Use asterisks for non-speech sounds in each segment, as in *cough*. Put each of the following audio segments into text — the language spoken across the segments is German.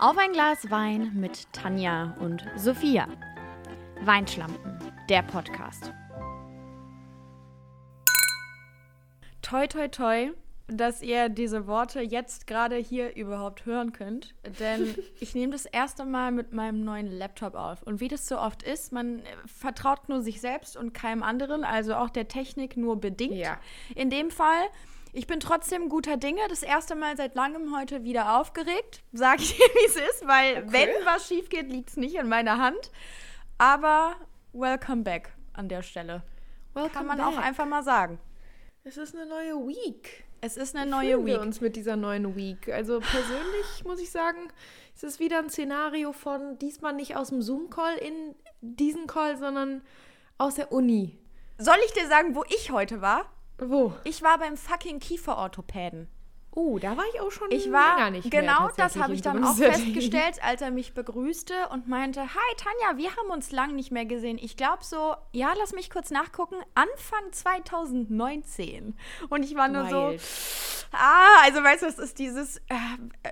Auf ein Glas Wein mit Tanja und Sophia. Weinschlampen, der Podcast. Toi, toi, toi, dass ihr diese Worte jetzt gerade hier überhaupt hören könnt. Denn *laughs* ich nehme das erste Mal mit meinem neuen Laptop auf. Und wie das so oft ist, man vertraut nur sich selbst und keinem anderen, also auch der Technik nur bedingt. Ja. In dem Fall ich bin trotzdem guter Dinge. Das erste Mal seit langem heute wieder aufgeregt. Sag ich *laughs* dir, wie es ist, weil Okay. wenn was schief geht, liegt es nicht in meiner Hand. Aber welcome back an der Stelle. Kann man auch einfach mal sagen. Es ist eine neue Week. Es ist eine neue fühlen wir Week. uns mit dieser neuen Week. Also persönlich muss ich sagen, es ist wieder ein Szenario von diesmal nicht aus dem Zoom-Call in diesen Call, sondern aus der Uni. Soll ich dir sagen, wo ich heute war? Wo? Ich war beim fucking Kieferorthopäden. Oh, da war ich auch schon Ich war, länger nicht mehr genau, das habe ich dann auch festgestellt, *laughs* als er mich begrüßte und meinte, hi Tanja, wir haben uns lang nicht mehr gesehen. Ich glaube so, ja, lass mich kurz nachgucken, Anfang 2019. Und ich war nur Wild. so, ah, also weißt du, es ist dieses, äh,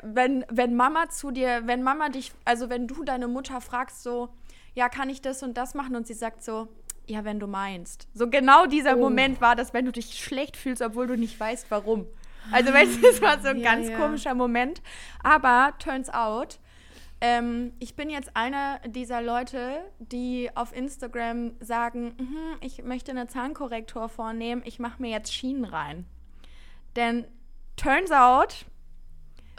wenn, wenn Mama zu dir, wenn Mama dich, also wenn du deine Mutter fragst so, ja, kann ich das und das machen? Und sie sagt so, ja, wenn du meinst. So genau dieser Oh. Moment war das, wenn du dich schlecht fühlst, obwohl du nicht weißt, warum. Also, weißt du, es war so ein Ja, ganz ja. komischer Moment. Aber turns out, ähm, ich bin jetzt eine dieser Leute, die auf Instagram sagen, "Mhm, ich möchte eine Zahnkorrektur vornehmen, ich mache mir jetzt Schienen rein. Denn turns out,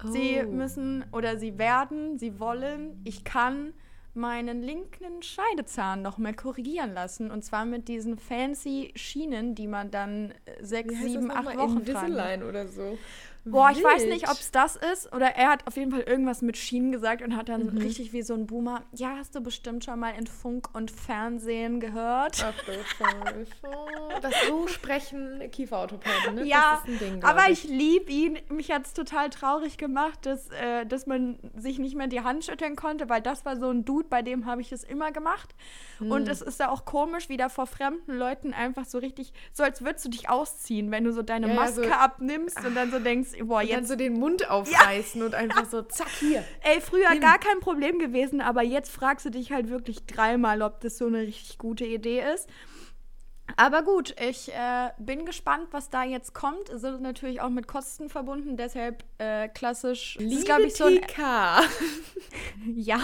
sie Oh. müssen oder sie werden, sie wollen, ich kann meinen linken Scheidezahn noch mal korrigieren lassen. Und zwar mit diesen fancy Schienen, die man dann äh, sechs, sieben, acht Wochen. Invisalign oder so. Boah, ich weiß nicht, ob es das ist oder er hat auf jeden Fall irgendwas mit Schienen gesagt und hat dann Mhm. richtig wie so ein Boomer. Ja, hast du bestimmt schon mal in Funk und Fernsehen gehört. Ach du Scheiße. Das so sprechen Kieferorthopäden, ne? Ja, das ist ein Ding, aber ich liebe ihn. Mich hat es total traurig gemacht, dass, äh, dass man sich nicht mehr die Hand schütteln konnte, weil das war so ein Dude, bei dem habe ich das immer gemacht. Hm. Und es ist ja auch komisch, wie da vor fremden Leuten einfach so richtig, so als würdest du dich ausziehen, wenn du so deine Ja, ja, Maske so- abnimmst und dann so denkst, boah, Und dann jetzt so den Mund aufreißen und einfach so, zack, hier. Ey, früher Hin. gar kein Problem gewesen, aber jetzt fragst du dich halt wirklich dreimal, ob das so eine richtig gute Idee ist. Aber gut, ich äh, bin gespannt, was da jetzt kommt. Es sind natürlich auch mit Kosten verbunden, deshalb äh, klassisch. es ist, ich, so ein, *laughs* ja,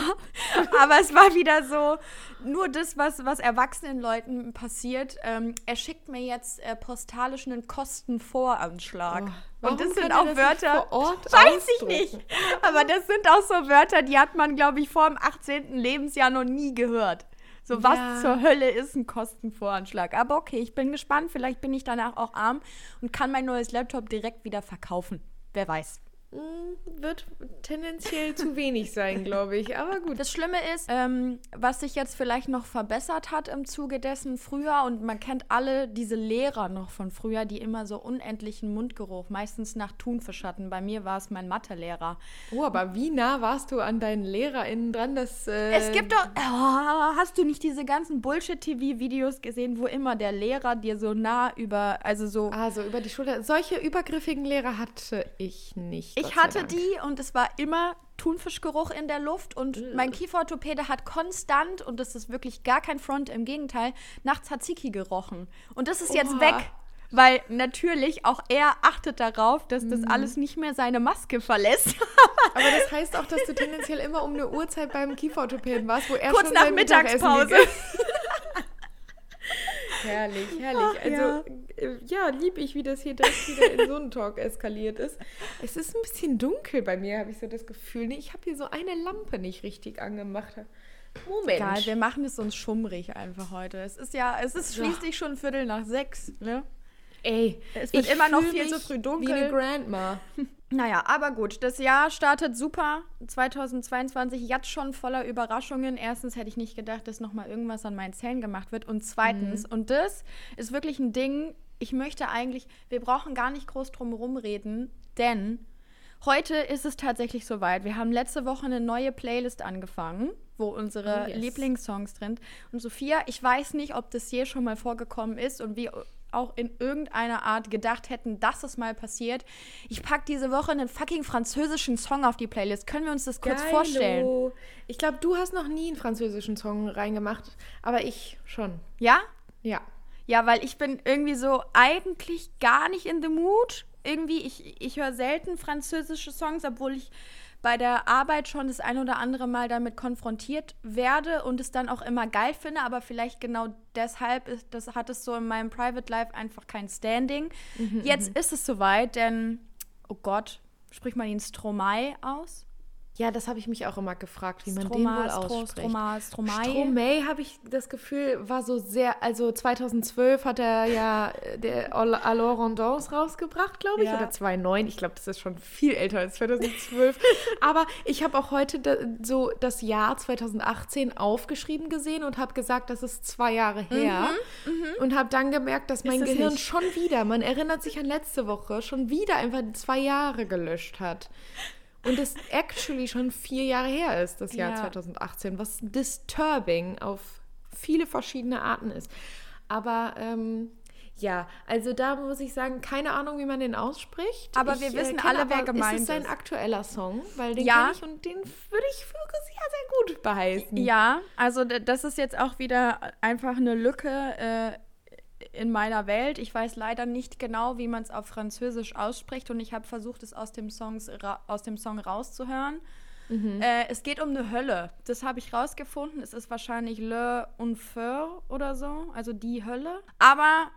aber es war wieder so, nur das, was, was erwachsenen Leuten passiert. Ähm, er schickt mir jetzt äh, postalisch einen Kostenvoranschlag. Oh, Und das sind auch das Wörter. weiß ich nicht. Aber das sind auch so Wörter, die hat man, glaube ich, vor dem 18. Lebensjahr noch nie gehört. So, was Ja. zur Hölle ist ein Kostenvoranschlag? Aber okay, ich bin gespannt. Vielleicht bin ich danach auch arm und kann mein neues Laptop direkt wieder verkaufen. Wer weiß. Mm, Wird tendenziell zu wenig sein, glaube ich. Aber gut. Das Schlimme ist, ähm, was sich jetzt vielleicht noch verbessert hat im Zuge dessen früher, und man kennt alle diese Lehrer noch von früher, die immer so unendlichen Mundgeruch, meistens nach Thunfisch hatten. Bei mir war es mein Mathelehrer. Oh, aber wie nah warst du an deinen LehrerInnen dran, dass. Äh, Es gibt doch. Oh, hast du nicht diese ganzen Bullshit-TV-Videos gesehen, wo immer der Lehrer dir so nah über. Also so. Also über die Schulter. Solche übergriffigen Lehrer hatte ich nicht. Gott Ich hatte Dank. die und es war immer Thunfischgeruch in der Luft und mein Kieferorthopäde hat konstant, und das ist wirklich gar kein Front, im Gegenteil, nach Tzatziki gerochen. Und das ist jetzt Oha. weg, weil natürlich auch er achtet darauf, dass Mhm. das alles nicht mehr seine Maske verlässt. *laughs* Aber das heißt auch, dass du tendenziell immer um eine Uhrzeit beim Kieferorthopäden warst, wo er Kurz schon nach Mittagspause. *laughs* *laughs* herrlich, herrlich. Ach, also, äh, ja, lieb ich, wie das hier direkt wieder in so einen Talk eskaliert ist. Es ist ein bisschen dunkel bei mir, habe ich so das Gefühl. Ich habe hier so eine Lampe nicht richtig angemacht. Moment. Egal, wir machen es uns schummrig einfach heute. Es ist ja, es ist Ja. schließlich schon Viertel nach sechs, ne? Ey, Es wird immer noch viel zu früh Wie dunkel. eine Grandma. *laughs* Naja, aber gut, das Jahr startet super. 2022 jetzt schon voller Überraschungen. Erstens hätte ich nicht gedacht, dass nochmal irgendwas an meinen Zähnen gemacht wird. Und zweitens, und das ist wirklich ein Ding, ich möchte eigentlich, wir brauchen gar nicht groß drum herum reden, denn heute ist es tatsächlich soweit. Wir haben letzte Woche eine neue Playlist angefangen, wo unsere Oh, yes. Lieblingssongs drin. Und Sophia, ich weiß nicht, ob das je schon mal vorgekommen ist und wie auch in irgendeiner Art gedacht hätten, dass es mal passiert. Ich packe diese Woche einen fucking französischen Song auf die Playlist. Können wir uns das kurz Geilo. vorstellen? Ich glaube, du hast noch nie einen französischen Song reingemacht, aber ich schon. Ja? Ja. Ja, weil ich bin irgendwie so eigentlich gar nicht in the mood. Irgendwie, ich, ich höre selten französische Songs, obwohl ich bei der Arbeit schon das ein oder andere Mal damit konfrontiert werde und es dann auch immer geil finde, aber vielleicht genau deshalb ist, das hat es so in meinem Private Life einfach kein Standing. Mhm, Jetzt ist es soweit, denn, oh Gott, sprich mal den Stromae aus. Ja, das habe ich mich auch immer gefragt, wie man Stroma, den wohl ausspricht. Stroma, Stromae. Stromae habe ich das Gefühl, war so sehr, also 2012 hat er ja äh, der Al- Alors en Danse rausgebracht, glaube ich, Ja. oder 2009. Ich glaube, das ist schon viel älter als 2012. *laughs* Aber ich habe auch heute da, so das Jahr 2018 aufgeschrieben gesehen und habe gesagt, das ist zwei Jahre her. Und habe dann gemerkt, dass mein Mhm, es Gehirn nicht. schon wieder, man erinnert sich an letzte Woche, schon wieder einfach zwei Jahre gelöscht hat. Und es actually schon vier Jahre her ist, das Jahr Ja. 2018, was disturbing auf viele verschiedene Arten ist. Aber ähm, ja, also da muss ich sagen, keine Ahnung, wie man den ausspricht. Aber ich, wir wissen kenne alle, wer aber, gemeint ist. es ein ist. aktueller Song, weil den Ja. ich und den würde ich für sehr, sehr gut beheißen. Ja, also das ist jetzt auch wieder einfach eine Lücke äh, in meiner Welt. Ich weiß leider nicht genau, wie man es auf Französisch ausspricht und ich habe versucht, es aus dem, Songs aus dem Song rauszuhören. Äh, es geht um eine Hölle. Das habe ich rausgefunden. Es ist wahrscheinlich Le Enfer oder so, also die Hölle. Aber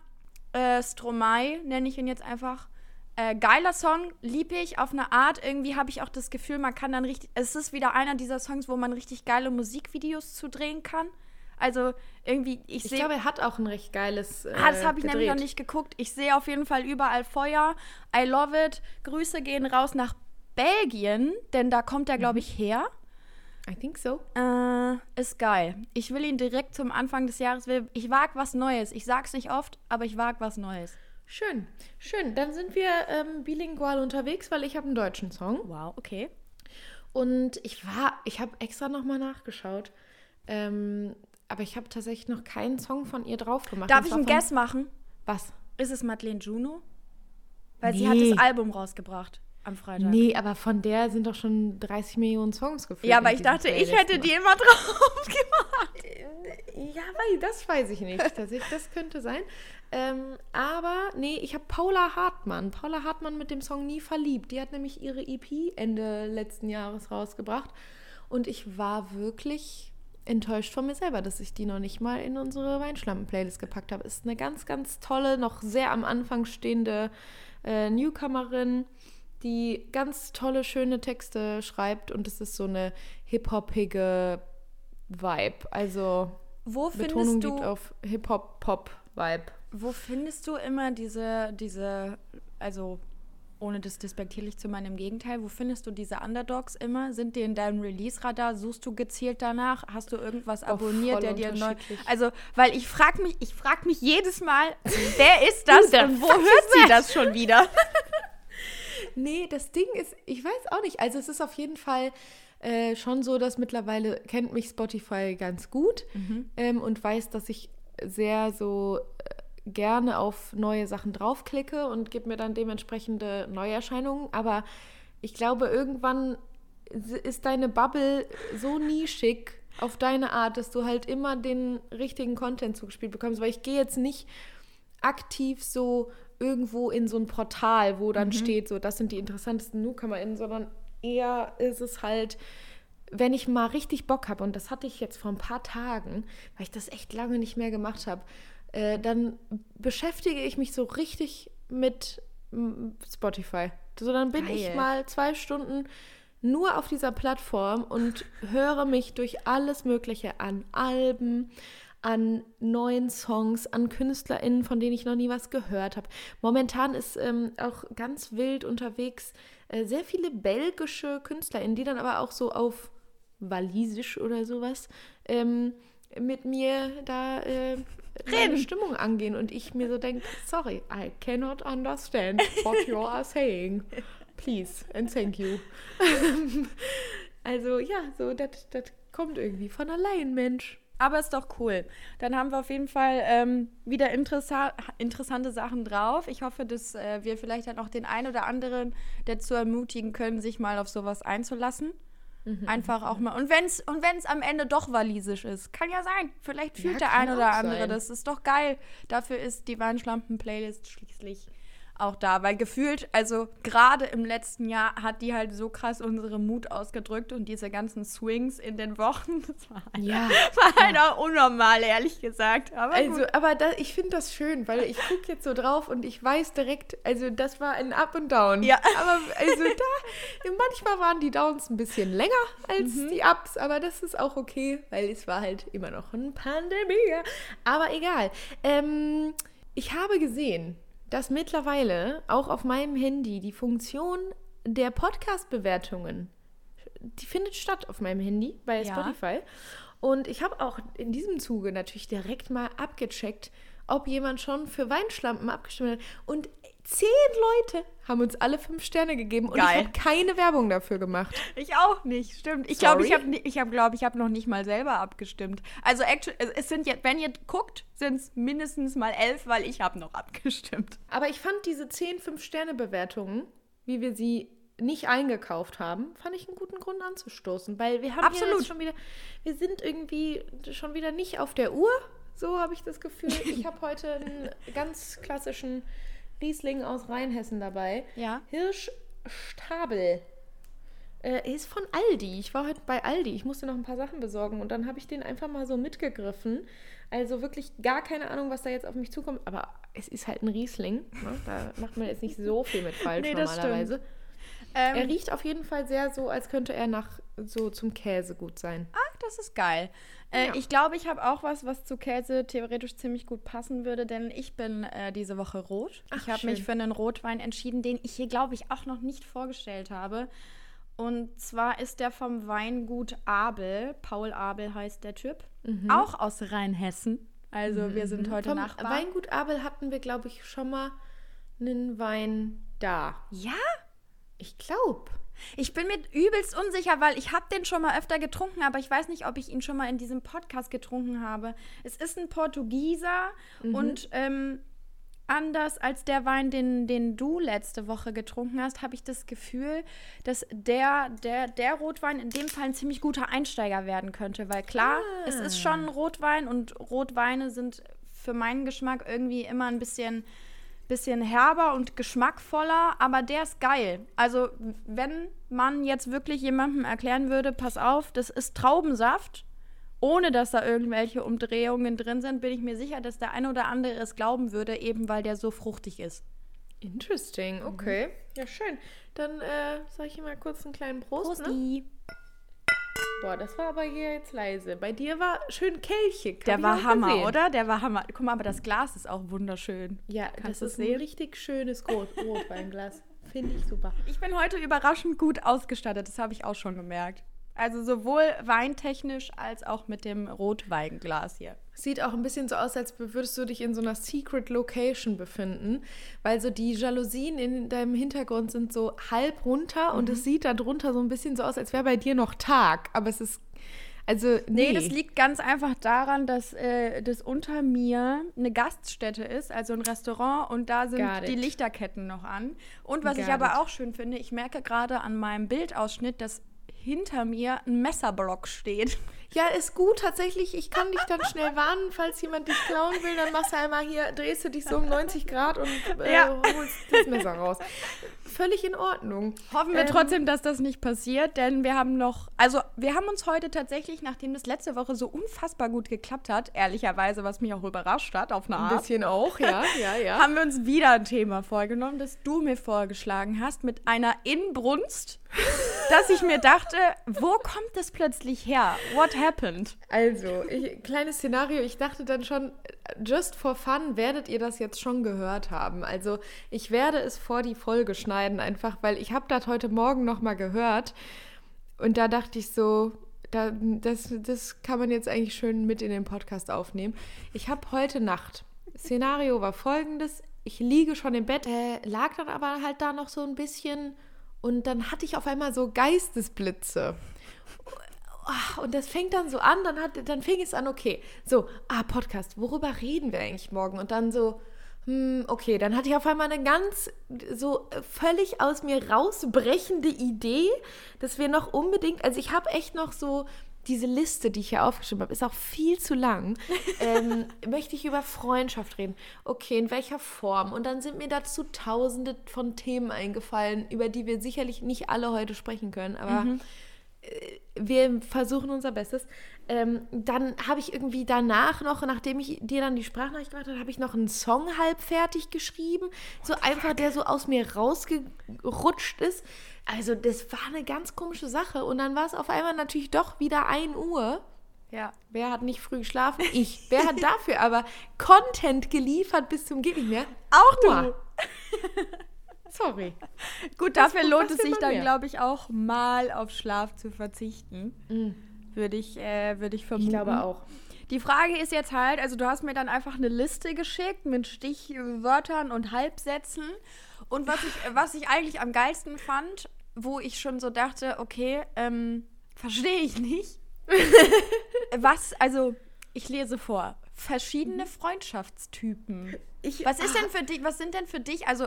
äh, Stromae nenne ich ihn jetzt einfach. Äh, geiler Song, liebe ich auf eine Art. Irgendwie habe ich auch das Gefühl, man kann dann richtig. Es ist wieder einer dieser Songs, wo man richtig geile Musikvideos zu drehen kann. Also irgendwie, ich, Ich sehe. glaube, er hat auch ein recht geiles. Äh, Ah, das habe ich nämlich noch gedreht. nicht geguckt. Ich sehe auf jeden Fall überall Feuer. I love it. Grüße gehen raus nach Belgien, denn da kommt er, Mhm. glaube ich, her. I think so. Äh, ist geil. Ich will ihn direkt zum Anfang des Jahres. will- Ich wag was Neues. Ich sag's nicht oft, aber ich wag was Neues. Schön, schön. Dann sind wir ähm, bilingual unterwegs, weil ich habe einen deutschen Song. Wow, okay. Und ich war, ich habe extra nochmal nachgeschaut. Ähm, aber ich habe tatsächlich noch keinen Song von ihr drauf gemacht. Darf ich einen Guess machen? Was? Ist es Madeleine Juno? Weil sie hat Nee. das Album rausgebracht am Freitag. Nee, aber von der sind doch schon 30 Millionen Songs gefühlt. Ja, aber ich dachte, ich hätte die immer *laughs* drauf gemacht. Ja, weil das weiß ich nicht. Tatsächlich, das könnte sein. Ähm, aber nee, ich habe Paula Hartmann. Paula Hartmann mit dem Song Nie verliebt. Die hat nämlich ihre EP Ende letzten Jahres rausgebracht. Und ich war wirklich enttäuscht von mir selber, dass ich die noch nicht mal in unsere Weinschlampen-Playlist gepackt habe. Ist eine ganz, ganz tolle, noch sehr am Anfang stehende äh, Newcomerin, die ganz tolle, schöne Texte schreibt. Und es ist so eine hip-hoppige Vibe. Also Wo Betonung findest du gibt auf Hip-Hop-Pop-Vibe. Wo findest du immer diese, diese, also ohne das despektierlich zu meinen, im Gegenteil, wo findest du diese Underdogs immer? Sind die in deinem Release-Radar? Suchst du gezielt danach? Hast du irgendwas abonniert, voll der dir neu. Also, weil ich frage mich, ich frage mich jedes Mal, wer ist das *laughs* the und wo hört sie das schon wieder? *laughs* Nee, das Ding ist, ich weiß auch nicht. Also es ist auf jeden Fall äh, schon so, dass mittlerweile kennt mich Spotify ganz gut ähm, und weiß, dass ich sehr so äh, gerne auf neue Sachen draufklicke und gibt mir dann dementsprechende Neuerscheinungen. Aber ich glaube, irgendwann ist deine Bubble so nischig auf deine Art, dass du halt immer den richtigen Content zugespielt bekommst. Weil ich gehe jetzt nicht aktiv so irgendwo in so ein Portal, wo dann steht, so das sind die interessantesten NewcomerInnen, sondern eher ist es halt, wenn ich mal richtig Bock habe, und das hatte ich jetzt vor ein paar Tagen, weil ich das echt lange nicht mehr gemacht habe, äh, dann beschäftige ich mich so richtig mit Spotify. So, dann bin ich Geil. mal zwei Stunden nur auf dieser Plattform und höre mich durch alles Mögliche an Alben, an neuen Songs, an KünstlerInnen, von denen ich noch nie was gehört habe. Momentan ist ähm, auch ganz wild unterwegs äh, sehr viele belgische KünstlerInnen, die dann aber auch so auf Walisisch oder sowas ähm, mit mir da äh, meine Stimmung angehen und ich mir so denke, sorry, I cannot understand what you are saying. Please and thank you. *laughs* also ja, so das kommt irgendwie von allein, Mensch. Aber ist doch cool. Dann haben wir auf jeden Fall ähm, wieder interessa interessante Sachen drauf. Ich hoffe, dass äh, wir vielleicht dann auch den einen oder anderen dazu ermutigen können, sich mal auf sowas einzulassen. Mhm. Einfach auch mal. Und wenn es und wenn's am Ende doch walisisch ist, kann ja sein. Vielleicht fühlt ja, der ein oder andere. Sein. Das ist doch geil. Dafür ist die Weinschlampen-Playlist schließlich auch da, weil gefühlt, also gerade im letzten Jahr hat die halt so krass unsere Mut ausgedrückt und diese ganzen Swings in den Wochen, *laughs* das war halt, ja, war halt ja. auch unnormal, ehrlich gesagt. Aber also, gut. aber da, ich finde das schön, weil ich gucke jetzt so drauf und ich weiß direkt, also das war ein Up und Down. Ja. Aber also da, manchmal waren die Downs ein bisschen länger als mhm. die Ups, aber das ist auch okay, weil es war halt immer noch ein Pandemie. Aber egal. Ähm, ich habe gesehen, dass mittlerweile auch auf meinem Handy die Funktion der Podcast-Bewertungen, die findet statt auf meinem Handy bei ja. Spotify. Und ich habe auch in diesem Zuge natürlich direkt mal abgecheckt, ob jemand schon für Weinschlampen abgestimmt hat. Und zehn Leute haben uns alle fünf Sterne gegeben und Geil. ich habe keine Werbung dafür gemacht. Ich auch nicht, stimmt. Ich glaube, ich habe ich hab, glaub, ich noch nicht mal selber abgestimmt. Also es sind jetzt, wenn ihr guckt, sind es mindestens mal elf, weil ich habe noch abgestimmt. Aber ich fand diese zehn Fünf-Sterne-Bewertungen, wie wir sie nicht eingekauft haben, fand ich einen guten Grund anzustoßen, weil wir haben Absolut. schon wieder, wir sind irgendwie schon wieder nicht auf der Uhr. So habe ich das Gefühl. Ich habe heute einen ganz klassischen Riesling aus Rheinhessen dabei. Ja. Hirschstabel. Äh, ist von Aldi. Ich war heute bei Aldi. Ich musste noch ein paar Sachen besorgen und dann habe ich den einfach mal so mitgegriffen. Also wirklich gar keine Ahnung, was da jetzt auf mich zukommt. Aber es ist halt ein Riesling. Ne? Da macht man jetzt nicht so viel mit falsch *laughs* nee, normalerweise. Ähm, er riecht auf jeden Fall sehr so, als könnte er nach so zum Käse gut sein. Ach, das ist geil. Äh, ja. Ich glaube, ich habe auch was, was zu Käse theoretisch ziemlich gut passen würde, denn ich bin äh, diese Woche rot. Ach, ich habe mich für einen Rotwein entschieden, den ich hier, glaube ich, auch noch nicht vorgestellt habe. Und zwar ist der vom Weingut Abel. Paul Abel heißt der Typ. Mhm. Auch aus Rheinhessen. Also mhm. wir sind heute vom Nachbarn. Weingut Abel hatten wir, glaube ich, schon mal einen Wein da. Ja? Ich glaube. Ich bin mir übelst unsicher, weil ich habe den schon mal öfter getrunken, aber ich weiß nicht, ob ich ihn schon mal in diesem Podcast getrunken habe. Es ist ein Portugieser mhm. und ähm, anders als der Wein, den, den du letzte Woche getrunken hast, habe ich das Gefühl, dass der, der, der Rotwein in dem Fall ein ziemlich guter Einsteiger werden könnte. Weil klar, ah. es ist schon ein Rotwein und Rotweine sind für meinen Geschmack irgendwie immer ein bisschen bisschen herber und geschmackvoller, aber der ist geil. Also, wenn man jetzt wirklich jemandem erklären würde, pass auf, das ist Traubensaft, ohne dass da irgendwelche Umdrehungen drin sind, bin ich mir sicher, dass der ein oder andere es glauben würde, eben weil der so fruchtig ist. Interesting, okay. Mhm. Ja, schön. Dann äh, sage ich mal kurz einen kleinen Prost. Prosti. Ne? Boah, das war aber hier jetzt leise. Bei dir war schön kelchig. Der war Hammer, gesehen. oder? Der war Hammer. Guck mal, aber das Glas ist auch wunderschön. Ja, Kannst das ist sehen? ein richtig schönes Rot Rotweinglas. *laughs* Finde ich super. Ich bin heute überraschend gut ausgestattet. Das habe ich auch schon gemerkt. Also sowohl weintechnisch als auch mit dem Rotweinglas hier. Sieht auch ein bisschen so aus, als würdest du dich in so einer Secret Location befinden, weil so die Jalousien in deinem Hintergrund sind so halb runter mhm. und es sieht da drunter so ein bisschen so aus, als wäre bei dir noch Tag. Aber es ist also, nee. nee. das liegt ganz einfach daran, dass äh, das unter mir eine Gaststätte ist, also ein Restaurant und da sind die Lichterketten noch an. Und was Got ich aber it. auch schön finde, ich merke gerade an meinem Bildausschnitt, dass hinter mir ein Messerblock steht. Ja, ist gut tatsächlich. Ich kann dich dann schnell warnen, falls jemand dich klauen will, dann machst du einmal hier, drehst du dich so um *laughs* 90 Grad und äh, ja. holst das Messer raus. Völlig in Ordnung. Hoffen wir ähm, trotzdem, dass das nicht passiert, denn wir haben noch, also wir haben uns heute tatsächlich, nachdem das letzte Woche so unfassbar gut geklappt hat, ehrlicherweise, was mich auch überrascht hat, auf eine Art. Ein bisschen auch, ja, *laughs* ja, ja. haben wir uns wieder ein Thema vorgenommen, das du mir vorgeschlagen hast, mit einer Inbrunst *laughs* dass ich mir dachte, wo kommt das plötzlich her? What happened? Also, ich, kleines Szenario, ich dachte dann schon, just for fun werdet ihr das jetzt schon gehört haben. Also, ich werde es vor die Folge schneiden, einfach weil ich habe das heute Morgen noch mal gehört und da dachte ich so, da, das, das kann man jetzt eigentlich schön mit in den Podcast aufnehmen. Ich habe heute Nacht, Szenario war folgendes, ich liege schon im Bett, äh, lag dann aber halt da noch so ein bisschen und dann hatte ich auf einmal so Geistesblitze. oh, und das fängt dann so an, dann, hat, dann fing es an, okay, so, ah, Podcast, worüber reden wir eigentlich morgen? Und dann so, hm, okay, dann hatte ich auf einmal eine ganz so völlig aus mir rausbrechende Idee, dass wir noch unbedingt, also ich habe echt noch so diese Liste, die ich hier aufgeschrieben habe, ist auch viel zu lang. *laughs* ähm, möchte ich über Freundschaft reden? Okay, in welcher Form? Und dann sind mir dazu tausende von Themen eingefallen, über die wir sicherlich nicht alle heute sprechen können, aber mhm. Wir versuchen unser Bestes. Ähm, dann habe ich irgendwie danach noch, nachdem ich dir dann die Sprachnachricht gemacht habe, habe ich noch einen Song halb fertig geschrieben. So einfach, der so aus mir rausgerutscht ist. Also, das war eine ganz komische Sache. Und dann war es auf einmal natürlich doch wieder 1 Uhr. Ja. Wer hat nicht früh geschlafen? Ich. Wer hat dafür aber Content geliefert bis zum Geht nicht mehr? Auch du. *laughs* Sorry. Gut, dafür das lohnt es sich dann, glaube ich, auch mal auf Schlaf zu verzichten. Mhm. Würde ich, äh, würd ich vermuten. Ich glaube auch. Die Frage ist jetzt halt, also du hast mir dann einfach eine Liste geschickt mit Stichwörtern und Halbsätzen. Und was ich, *laughs* was ich eigentlich am geilsten fand, wo ich schon so dachte, okay, ähm, verstehe ich nicht. *laughs* was, also, ich lese vor. Verschiedene mhm. Freundschaftstypen. Ich, was ist ah, denn für dich, was sind denn für dich, also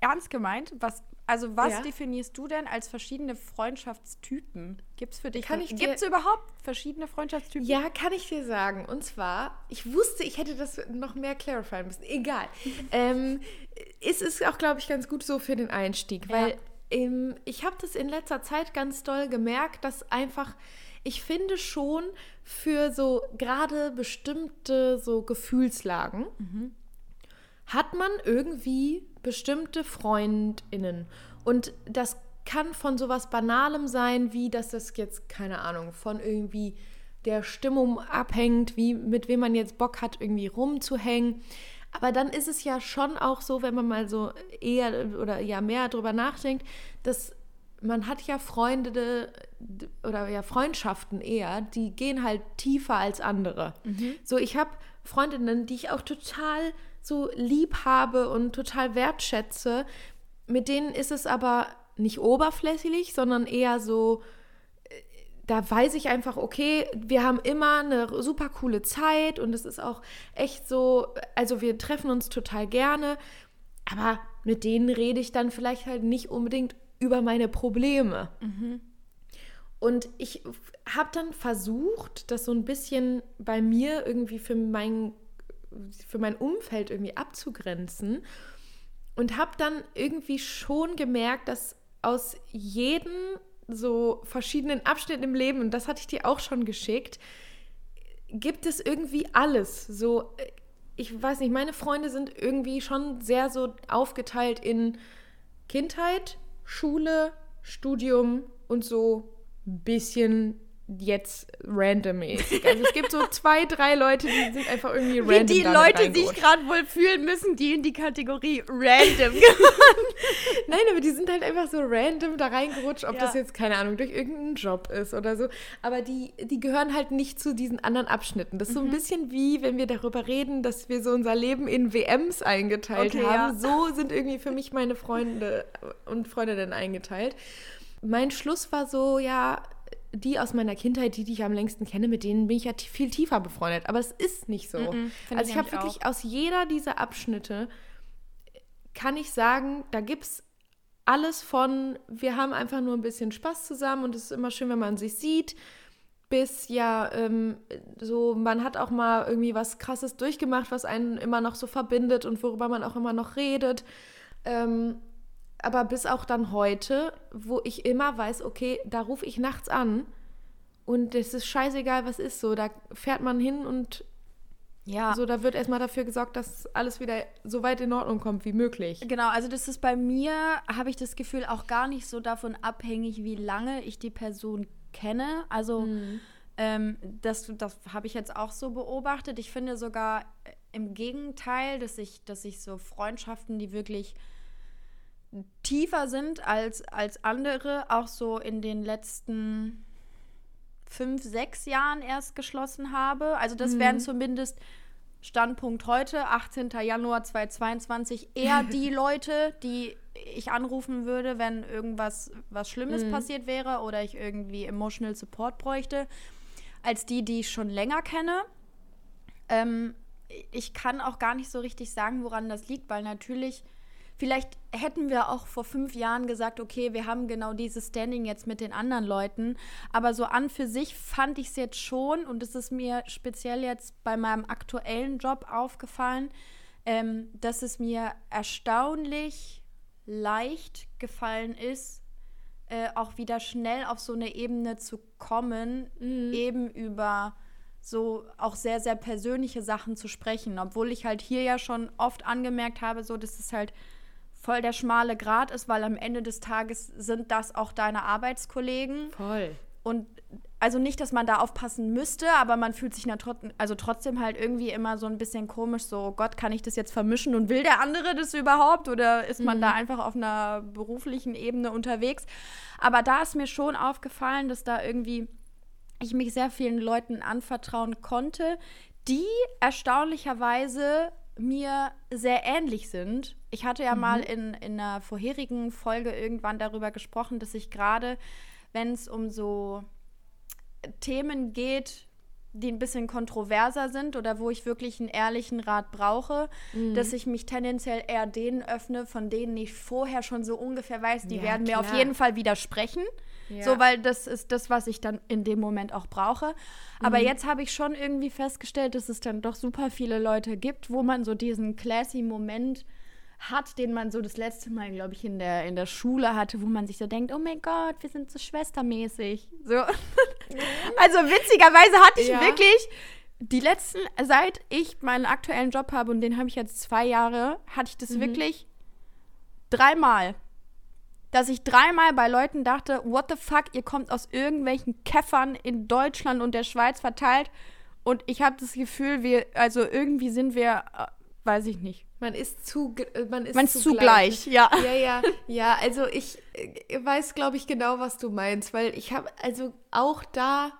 ernst gemeint, was, also was ja. definierst du denn als verschiedene Freundschaftstypen? Gibt es für dich, gibt es überhaupt verschiedene Freundschaftstypen? Ja, kann ich dir sagen. Und zwar, ich wusste, ich hätte das noch mehr clarifieren müssen. Egal. *laughs* ähm, es ist auch, glaube ich, ganz gut so für den Einstieg, weil ja. ähm, ich habe das in letzter Zeit ganz doll gemerkt, dass einfach ich finde schon für so gerade bestimmte so Gefühlslagen mhm. Hat man irgendwie bestimmte Freundinnen. Und das kann von sowas Banalem sein, wie dass das jetzt, keine Ahnung, von irgendwie der Stimmung abhängt, wie mit wem man jetzt Bock hat, irgendwie rumzuhängen. Aber dann ist es ja schon auch so, wenn man mal so eher oder ja mehr darüber nachdenkt, dass man hat ja Freunde oder ja Freundschaften eher, die gehen halt tiefer als andere. Mhm. So, ich habe Freundinnen, die ich auch total so lieb habe und total wertschätze. Mit denen ist es aber nicht oberflächlich, sondern eher so, äh, da weiß ich einfach, okay, wir haben immer eine super coole Zeit und es ist auch echt so, also wir treffen uns total gerne, aber mit denen rede ich dann vielleicht halt nicht unbedingt über meine Probleme. Mhm. Und ich habe dann versucht, das so ein bisschen bei mir irgendwie für mein für mein Umfeld irgendwie abzugrenzen und habe dann irgendwie schon gemerkt, dass aus jedem so verschiedenen Abschnitten im Leben, und das hatte ich dir auch schon geschickt, gibt es irgendwie alles. So, ich weiß nicht, meine Freunde sind irgendwie schon sehr so aufgeteilt in Kindheit, Schule, Studium und so ein bisschen jetzt randommäßig. Also es gibt so zwei, drei Leute, die sind einfach irgendwie random. Wie die Leute sich gerade wohl fühlen müssen, die in die Kategorie random gehören. *laughs* Nein, aber die sind halt einfach so random da reingerutscht, ob ja. das jetzt, keine Ahnung, durch irgendeinen Job ist oder so. Aber die, die gehören halt nicht zu diesen anderen Abschnitten. Das ist mhm. so ein mhm. bisschen wie, wenn wir darüber reden, dass wir so unser Leben in WMs eingeteilt okay, haben. Ja. So sind irgendwie für mich meine Freunde und Freundinnen eingeteilt. Mein Schluss war so, ja, die aus meiner Kindheit, die, die ich am längsten kenne, mit denen bin ich ja viel tiefer befreundet. Aber es ist nicht so. Mm -mm, also ich, habe wirklich aus jeder dieser Abschnitte, kann ich sagen, da gibt es alles von, wir haben einfach nur ein bisschen Spaß zusammen und es ist immer schön, wenn man sich sieht, bis ja, ähm, so, man hat auch mal irgendwie was Krasses durchgemacht, was einen immer noch so verbindet und worüber man auch immer noch redet. Ähm, aber bis auch dann heute, wo ich immer weiß, okay, da rufe ich nachts an und es ist scheißegal, was ist so. Da fährt man hin und ja. So, da wird erstmal dafür gesorgt, dass alles wieder so weit in Ordnung kommt wie möglich. Genau, also das ist bei mir, habe ich das Gefühl, auch gar nicht so davon abhängig, wie lange ich die Person kenne. Also mhm. ähm, das, das habe ich jetzt auch so beobachtet. Ich finde sogar äh, im Gegenteil, dass ich, dass ich so Freundschaften, die wirklich tiefer sind als, als andere, auch so in den letzten fünf, sechs Jahren erst geschlossen habe. Also das mhm. wären zumindest Standpunkt heute, 18. Januar 2022, eher *laughs* die Leute, die ich anrufen würde, wenn irgendwas was Schlimmes mhm. passiert wäre oder ich irgendwie emotional Support bräuchte, als die, die ich schon länger kenne. Ähm, ich kann auch gar nicht so richtig sagen, woran das liegt, weil natürlich Vielleicht hätten wir auch vor fünf Jahren gesagt, okay, wir haben genau dieses Standing jetzt mit den anderen Leuten. Aber so an für sich fand ich es jetzt schon, und es ist mir speziell jetzt bei meinem aktuellen Job aufgefallen, ähm, dass es mir erstaunlich leicht gefallen ist, äh, auch wieder schnell auf so eine Ebene zu kommen, mhm. eben über so auch sehr, sehr persönliche Sachen zu sprechen. Obwohl ich halt hier ja schon oft angemerkt habe, so, dass es halt voll der schmale Grat ist, weil am Ende des Tages sind das auch deine Arbeitskollegen. Voll. Und also nicht, dass man da aufpassen müsste, aber man fühlt sich also trotzdem halt irgendwie immer so ein bisschen komisch, so oh Gott, kann ich das jetzt vermischen und will der andere das überhaupt oder ist man mhm. da einfach auf einer beruflichen Ebene unterwegs? Aber da ist mir schon aufgefallen, dass da irgendwie ich mich sehr vielen Leuten anvertrauen konnte, die erstaunlicherweise mir sehr ähnlich sind. Ich hatte ja mhm. mal in, in einer vorherigen Folge irgendwann darüber gesprochen, dass ich gerade, wenn es um so Themen geht, die ein bisschen kontroverser sind oder wo ich wirklich einen ehrlichen Rat brauche, mhm. dass ich mich tendenziell eher denen öffne, von denen ich vorher schon so ungefähr weiß, die ja, werden klar. mir auf jeden Fall widersprechen. Ja. So, weil das ist das, was ich dann in dem Moment auch brauche. Aber mhm. jetzt habe ich schon irgendwie festgestellt, dass es dann doch super viele Leute gibt, wo man so diesen classy Moment hat, den man so das letzte Mal, glaube ich, in der, in der Schule hatte, wo man sich so denkt, oh mein Gott, wir sind so schwestermäßig. So. *laughs* also witzigerweise hatte ich ja. wirklich die letzten, seit ich meinen aktuellen Job habe, und den habe ich jetzt zwei Jahre, hatte ich das mhm. wirklich dreimal dass ich dreimal bei Leuten dachte, what the fuck, ihr kommt aus irgendwelchen Käffern in Deutschland und der Schweiz verteilt und ich habe das Gefühl, wir, also irgendwie sind wir, äh, weiß ich nicht. Man ist zu, äh, man ist, man ist zu, gleich. ja. *laughs* Ja, ja, ja. Also ich äh, weiß, glaube ich, genau, was du meinst, weil ich habe, also auch da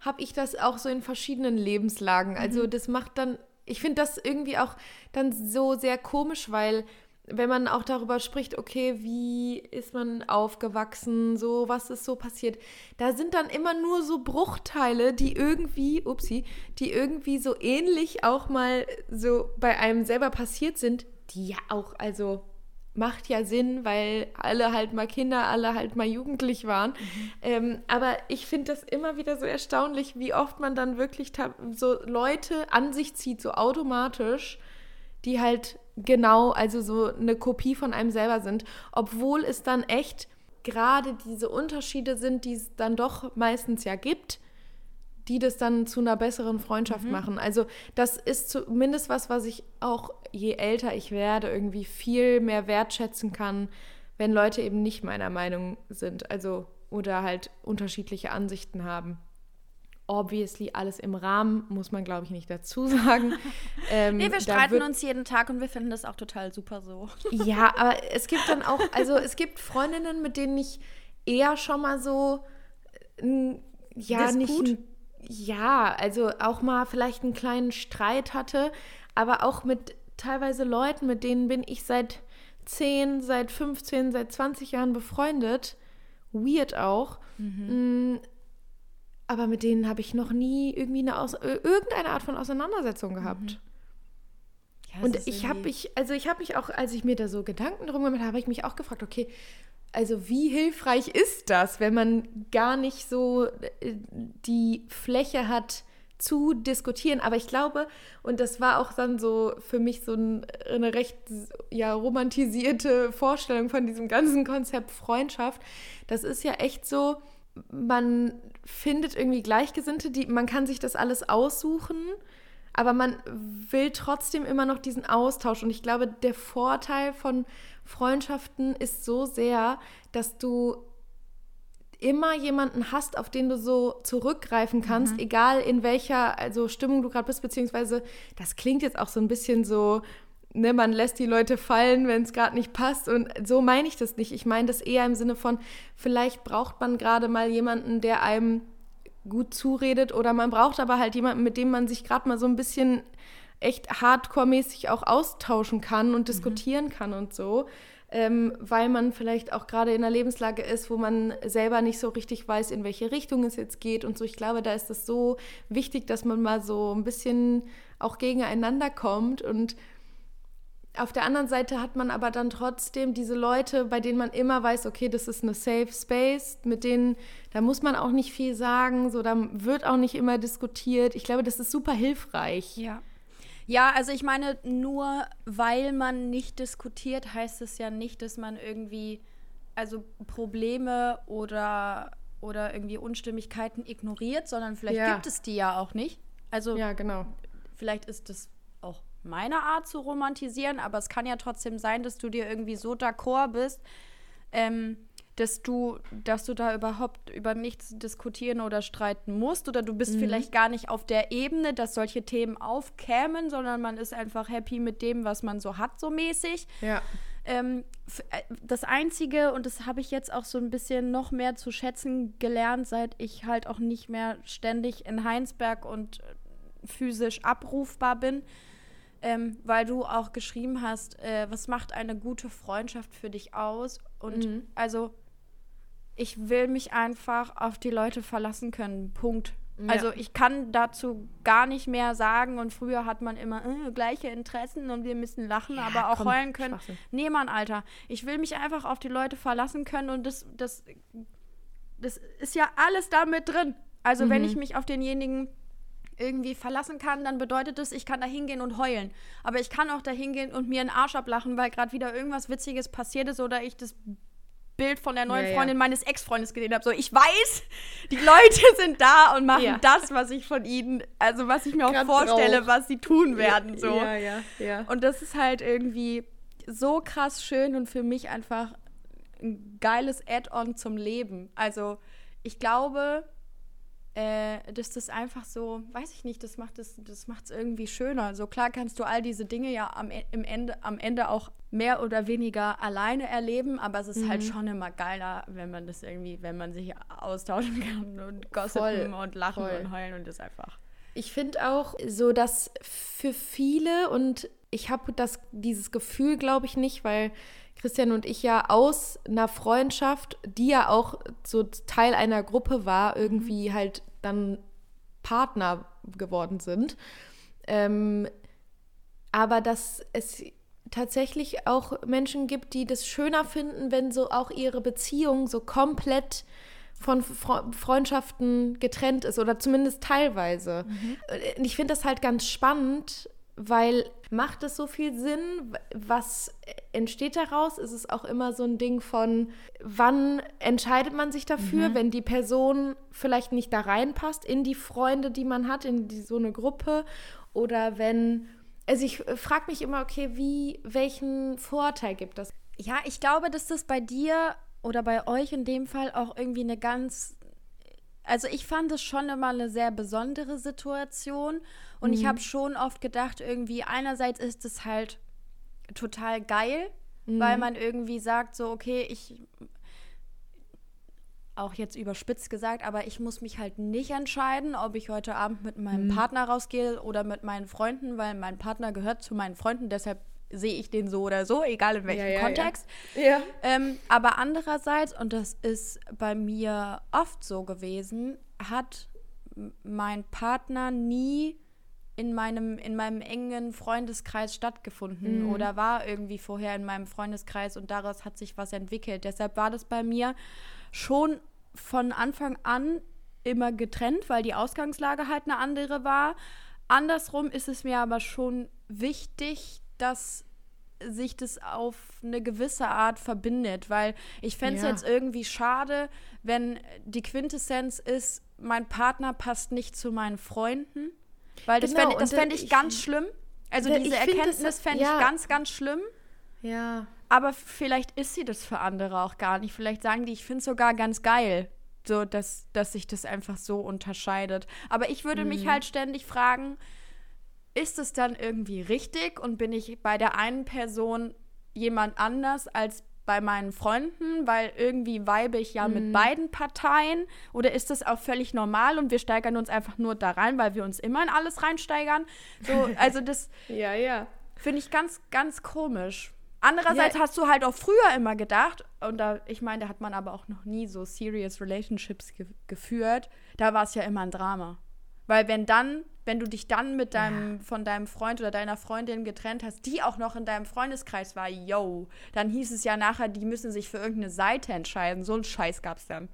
habe ich das auch so in verschiedenen Lebenslagen. Also mhm. das macht dann, ich finde das irgendwie auch dann so sehr komisch, weil wenn man auch darüber spricht, okay, wie ist man aufgewachsen, so, was ist so passiert, da sind dann immer nur so Bruchteile, die irgendwie, upsie, die irgendwie so ähnlich auch mal so bei einem selber passiert sind, die ja auch, also macht ja Sinn, weil alle halt mal Kinder, alle halt mal jugendlich waren. Mhm. Ähm, aber ich finde das immer wieder so erstaunlich, wie oft man dann wirklich so Leute an sich zieht, so automatisch, die halt genau, also so eine Kopie von einem selber sind, obwohl es dann echt gerade diese Unterschiede sind, die es dann doch meistens ja gibt, die das dann zu einer besseren Freundschaft mhm. machen. Also das ist zumindest was, was ich auch, je älter ich werde, irgendwie viel mehr wertschätzen kann, wenn Leute eben nicht meiner Meinung sind, also oder halt unterschiedliche Ansichten haben obviously alles im Rahmen, muss man glaube ich nicht dazu *laughs* sagen. Ähm, nee, wir streiten uns jeden Tag und wir finden das auch total super so. *laughs* ja, aber es gibt dann auch, also es gibt Freundinnen, mit denen ich eher schon mal so, äh, ja, Disput? nicht, ja, also auch mal vielleicht einen kleinen Streit hatte, aber auch mit teilweise Leuten, mit denen bin ich seit 10, seit 15, seit 20 Jahren befreundet. Weird auch. Mhm. Aber mit denen habe ich noch nie irgendwie eine Aus irgendeine Art von Auseinandersetzung gehabt. Mhm. Ja, und ich habe mich, also ich habe mich auch, als ich mir da so Gedanken drum gemacht habe, habe ich mich auch gefragt, okay, also wie hilfreich ist das, wenn man gar nicht so äh, die Fläche hat zu diskutieren? Aber ich glaube, und das war auch dann so für mich so ein, eine recht ja, romantisierte Vorstellung von diesem ganzen Konzept Freundschaft. Das ist ja echt so, man findet irgendwie Gleichgesinnte, die, man kann sich das alles aussuchen, aber man will trotzdem immer noch diesen Austausch. Und ich glaube, der Vorteil von Freundschaften ist so sehr, dass du immer jemanden hast, auf den du so zurückgreifen kannst, mhm. egal in welcher also Stimmung du gerade bist, beziehungsweise das klingt jetzt auch so ein bisschen so ne, man lässt die Leute fallen, wenn es gerade nicht passt. Und so meine ich das nicht. Ich meine das eher im Sinne von, vielleicht braucht man gerade mal jemanden, der einem gut zuredet oder man braucht aber halt jemanden, mit dem man sich gerade mal so ein bisschen echt hardcore-mäßig auch austauschen kann und mhm. diskutieren kann und so. ähm, weil man vielleicht auch gerade in einer Lebenslage ist, wo man selber nicht so richtig weiß, in welche Richtung es jetzt geht und so. Ich glaube, da ist es so wichtig, dass man mal so ein bisschen auch gegeneinander kommt und auf der anderen Seite hat man aber dann trotzdem diese Leute, bei denen man immer weiß, okay, das ist eine Safe Space, mit denen, da muss man auch nicht viel sagen, so, da wird auch nicht immer diskutiert. Ich glaube, das ist super hilfreich. Ja. Ja, also ich meine, nur weil man nicht diskutiert, heißt es ja nicht, dass man irgendwie, also Probleme oder, oder irgendwie Unstimmigkeiten ignoriert, sondern vielleicht ja. gibt es die ja auch nicht. Also ja, genau. Vielleicht ist das auch meine Art zu romantisieren, aber es kann ja trotzdem sein, dass du dir irgendwie so d'accord bist, ähm, dass du, dass du da überhaupt über nichts diskutieren oder streiten musst oder du bist mhm. vielleicht gar nicht auf der Ebene, dass solche Themen aufkämen, sondern man ist einfach happy mit dem, was man so hat, so mäßig. Ja. Ähm, äh, das Einzige, und das habe ich jetzt auch so ein bisschen noch mehr zu schätzen gelernt, seit ich halt auch nicht mehr ständig in Heinsberg und physisch abrufbar bin, ähm, weil du auch geschrieben hast, äh, was macht eine gute Freundschaft für dich aus? Und mhm. also ich will mich einfach auf die Leute verlassen können. Punkt. Ja. Also ich kann dazu gar nicht mehr sagen und früher hat man immer äh, gleiche Interessen und wir müssen lachen, ja, aber auch komm, heulen können. Nee, Mann, Alter. Ich will mich einfach auf die Leute verlassen können und das, das, das ist ja alles da mit drin. Also mhm. wenn ich mich auf denjenigen irgendwie verlassen kann, dann bedeutet das, ich kann da hingehen und heulen. Aber ich kann auch da hingehen und mir einen Arsch ablachen, weil gerade wieder irgendwas Witziges passiert ist oder ich das Bild von der neuen ja, Freundin ja. meines Ex-Freundes gesehen habe. So, ich weiß, die Leute *laughs* sind da und machen ja. das, was ich von ihnen, also was ich mir auch vorstelle, brauch. was sie tun werden. So. Ja, ja, ja. Und das ist halt irgendwie so krass schön und für mich einfach ein geiles Add-on zum Leben. Also ich glaube, äh, dass das einfach so, weiß ich nicht, das macht es das macht's irgendwie schöner. So klar kannst du all diese Dinge ja am, e, im Ende, am Ende auch mehr oder weniger alleine erleben, aber es ist halt mhm. halt schon immer geiler, wenn man das irgendwie, wenn man sich austauschen kann und gossipen Voll. und lachen Voll. und heulen und das einfach. Ich finde auch so, dass für viele und ich habe das dieses Gefühl, glaube ich nicht, weil Christian und ich ja aus einer Freundschaft, die ja auch so Teil einer Gruppe war, irgendwie mhm. halt dann Partner geworden sind. Ähm, aber dass es tatsächlich auch Menschen gibt, die das schöner finden, wenn so auch ihre Beziehung so komplett von Freundschaften getrennt ist oder zumindest teilweise. Mhm. Ich finde das halt ganz spannend, weil macht es so viel Sinn? Was entsteht daraus? Ist es auch immer so ein Ding von, wann entscheidet man sich dafür, mhm. wenn die Person vielleicht nicht da reinpasst in die Freunde, die man hat, in die, so eine Gruppe? Oder wenn, also ich frage mich immer, okay, wie, welchen Vorteil gibt das? Ja, ich glaube, dass das bei dir oder bei euch in dem Fall auch irgendwie eine ganz also ich fand es schon immer eine sehr besondere Situation und mhm. ich habe schon oft gedacht, irgendwie einerseits ist es halt total geil, mhm. weil man irgendwie sagt so, okay, ich auch jetzt überspitzt gesagt, aber ich muss mich halt nicht entscheiden, ob ich heute Abend mit meinem mhm. Partner rausgehe oder mit meinen Freunden, weil mein Partner gehört zu meinen Freunden, deshalb sehe ich den so oder so, egal in welchem ja, ja, Kontext. Ja. Ähm, aber andererseits, und das ist bei mir oft so gewesen, hat mein Partner nie in meinem, in meinem engen Freundeskreis stattgefunden mhm. oder war irgendwie vorher in meinem Freundeskreis und daraus hat sich was entwickelt. Deshalb war das bei mir schon von Anfang an immer getrennt, weil die Ausgangslage halt eine andere war. Andersrum ist es mir aber schon wichtig, dass sich das auf eine gewisse Art verbindet, weil ich fände es ja. jetzt irgendwie schade, wenn die Quintessenz ist, mein Partner passt nicht zu meinen Freunden, weil das genau, fände fänd ich, ich ganz schlimm. Also diese Erkenntnis fände ja. ich ganz, ganz schlimm. Ja. Aber vielleicht ist sie das für andere auch gar nicht. Vielleicht sagen die, ich finde es sogar ganz geil, so dass, dass sich das einfach so unterscheidet. Aber ich würde mhm. mich halt ständig fragen, ist es dann irgendwie richtig und bin ich bei der einen Person jemand anders als bei meinen Freunden, weil irgendwie weibe ich ja mhm. mit beiden Parteien oder ist das auch völlig normal und wir steigern uns einfach nur da rein, weil wir uns immer in alles reinsteigern? So, *laughs* also das ja, ja. finde ich ganz, ganz komisch. Andererseits ja. hast du halt auch früher immer gedacht, und da, ich meine, da hat man aber auch noch nie so serious Relationships ge geführt, da war es ja immer ein Drama. Weil wenn dann, wenn du dich dann mit deinem, ja. von deinem Freund oder deiner Freundin getrennt hast, die auch noch in deinem Freundeskreis war, yo, dann hieß es ja nachher, die müssen sich für irgendeine Seite entscheiden. So ein Scheiß gab's dann.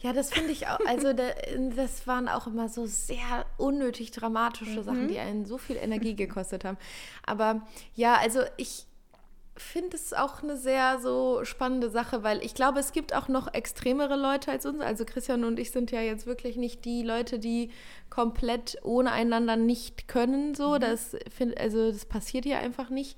Ja, das finde ich auch. Also, das waren auch immer so sehr unnötig dramatische mhm. Sachen, die einen so viel Energie gekostet haben. Aber ja, also ich finde es auch eine sehr so spannende Sache, weil ich glaube, es gibt auch noch extremere Leute als uns. Also Christian und ich sind ja jetzt wirklich nicht die Leute, die komplett ohne einander nicht können. So, mhm. das find, also das passiert hier einfach nicht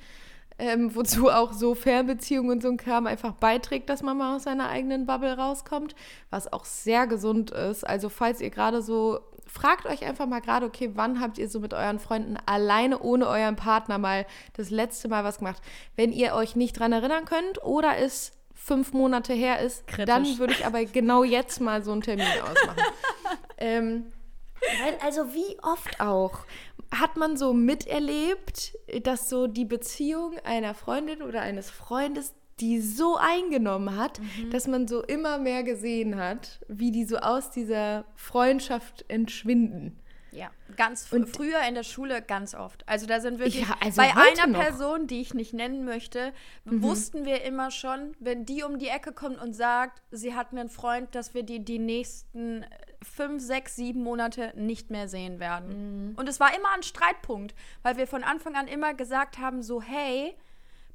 ähm, wozu auch so Fernbeziehungen und so ein Kram einfach beiträgt, dass man mal aus seiner eigenen Bubble rauskommt, was auch sehr gesund ist. Also falls ihr gerade so, fragt euch einfach mal gerade, okay, wann habt ihr so mit euren Freunden alleine ohne euren Partner mal das letzte Mal was gemacht? Wenn ihr euch nicht dran erinnern könnt oder es fünf Monate her ist, Kritisch. dann würde ich aber genau jetzt mal so einen Termin ausmachen. *laughs* ähm, weil, also wie oft auch hat man so miterlebt, dass so die Beziehung einer Freundin oder eines Freundes die so eingenommen hat, mhm. dass man so immer mehr gesehen hat, wie die so aus dieser Freundschaft entschwinden. Ja, ganz fr und früher in der Schule ganz oft. Also da sind wirklich ja, also bei einer noch. Person, die ich nicht nennen möchte, mhm. wussten wir immer schon, wenn die um die Ecke kommt und sagt, sie hat einen Freund, dass wir die die nächsten fünf, sechs, sieben Monate nicht mehr sehen werden. Mhm. Und es war immer ein Streitpunkt, weil wir von Anfang an immer gesagt haben, so hey,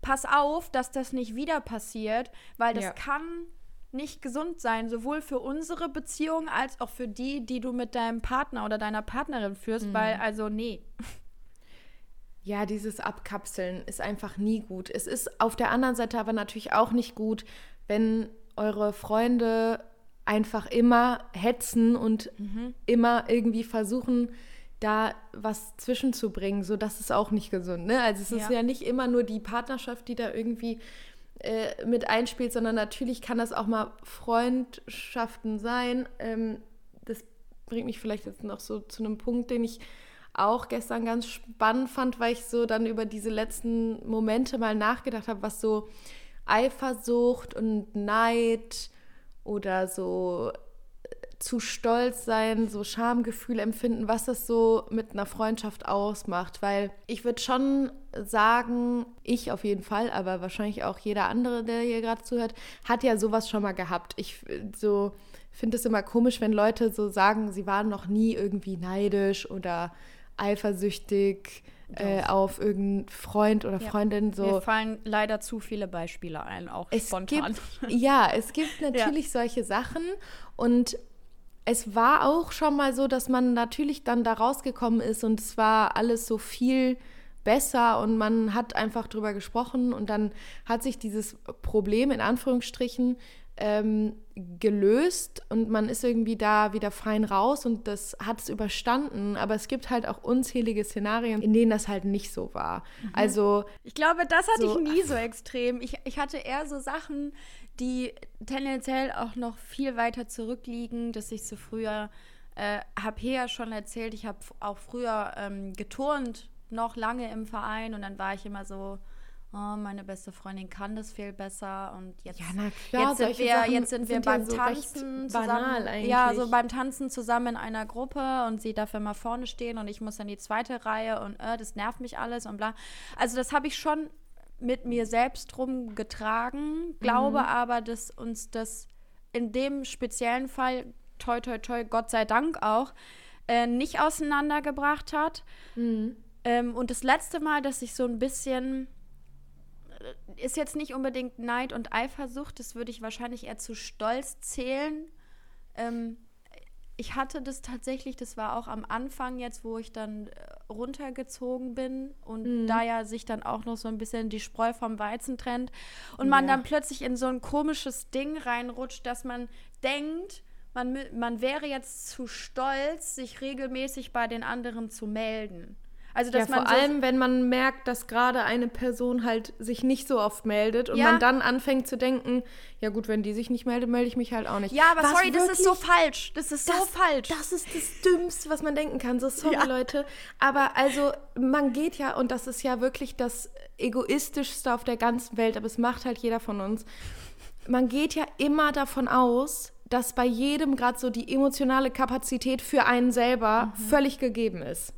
pass auf, dass das nicht wieder passiert, weil das ja. kann nicht gesund sein, sowohl für unsere Beziehung als auch für die, die du mit deinem Partner oder deiner Partnerin führst, mhm. weil also nee. Ja, dieses Abkapseln ist einfach nie gut. Es ist auf der anderen Seite aber natürlich auch nicht gut, wenn eure Freunde einfach immer hetzen und mhm. immer irgendwie versuchen, da was zwischenzubringen. So, das ist auch nicht gesund. Ne? Also es ja. ist ja nicht immer nur die Partnerschaft, die da irgendwie äh, mit einspielt, sondern natürlich kann das auch mal Freundschaften sein. Ähm, das bringt mich vielleicht jetzt noch so zu einem Punkt, den ich auch gestern ganz spannend fand, weil ich so dann über diese letzten Momente mal nachgedacht habe, was so Eifersucht und Neid oder so zu stolz sein, so Schamgefühl empfinden, was das so mit einer Freundschaft ausmacht. Weil ich würde schon sagen, ich auf jeden Fall, aber wahrscheinlich auch jeder andere, der hier gerade zuhört, hat ja sowas schon mal gehabt. Ich so finde es immer komisch, wenn Leute so sagen, sie waren noch nie irgendwie neidisch oder eifersüchtig äh, auf irgendeinen Freund oder ja. Freundin. So. Mir fallen leider zu viele Beispiele ein, auch es spontan. Gibt, ja, es gibt *laughs* natürlich ja. solche Sachen und es war auch schon mal so, dass man natürlich dann da rausgekommen ist und es war alles so viel besser und man hat einfach drüber gesprochen und dann hat sich dieses Problem in Anführungsstrichen ähm, gelöst und man ist irgendwie da wieder fein raus und das hat es überstanden. Aber es gibt halt auch unzählige Szenarien, in denen das halt nicht so war. Mhm. Also. Ich glaube, das hatte so, ich nie so extrem. Ich, ich hatte eher so Sachen, die tendenziell auch noch viel weiter zurückliegen, dass ich so früher, äh, habe hier ja schon erzählt, ich habe auch früher ähm, geturnt, noch lange im Verein und dann war ich immer so oh, meine beste Freundin kann das viel besser und jetzt, ja, klar, jetzt sind wir, jetzt sind wir beim so Tanzen zusammen, eigentlich. ja, so beim Tanzen zusammen in einer Gruppe und sie darf immer vorne stehen und ich muss dann die zweite Reihe und äh, das nervt mich alles und bla. Also das habe ich schon mit mir selbst rumgetragen, glaube mhm. aber, dass uns das in dem speziellen Fall, toi, toi, toi, Gott sei Dank auch, äh, nicht auseinandergebracht hat. Mhm. Ähm, und das letzte Mal, dass ich so ein bisschen ist jetzt nicht unbedingt Neid und Eifersucht, das würde ich wahrscheinlich eher zu Stolz zählen. Ähm, ich hatte das tatsächlich, das war auch am Anfang jetzt, wo ich dann äh, runtergezogen bin und mhm. da ja sich dann auch noch so ein bisschen die Spreu vom Weizen trennt und man dann plötzlich in so ein komisches Ding reinrutscht, dass man denkt, man, man wäre jetzt zu stolz, sich regelmäßig bei den anderen zu melden. Also, dass ja, man vor so allem, wenn man merkt, dass gerade eine Person halt sich nicht so oft meldet und Ja. man dann anfängt zu denken, ja gut, wenn die sich nicht meldet, melde ich mich halt auch nicht. Ja, aber Was sorry, das ist so wirklich- falsch. Das ist so Das- falsch. Das ist das Dümmste, was man denken kann. So, sorry, Ja. Leute. Aber also, man geht ja, und das ist ja wirklich das egoistischste auf der ganzen Welt, aber es macht halt jeder von uns. Man geht ja immer davon aus, dass bei jedem gerade so die emotionale Kapazität für einen selber völlig gegeben ist.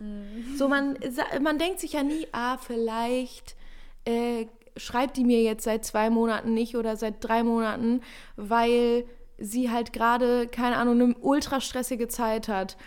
So, man, man denkt sich ja nie, ah, vielleicht äh, schreibt die mir jetzt seit zwei Monaten nicht oder seit drei Monaten, weil sie halt gerade, keine Ahnung, eine ultra stressige Zeit hat.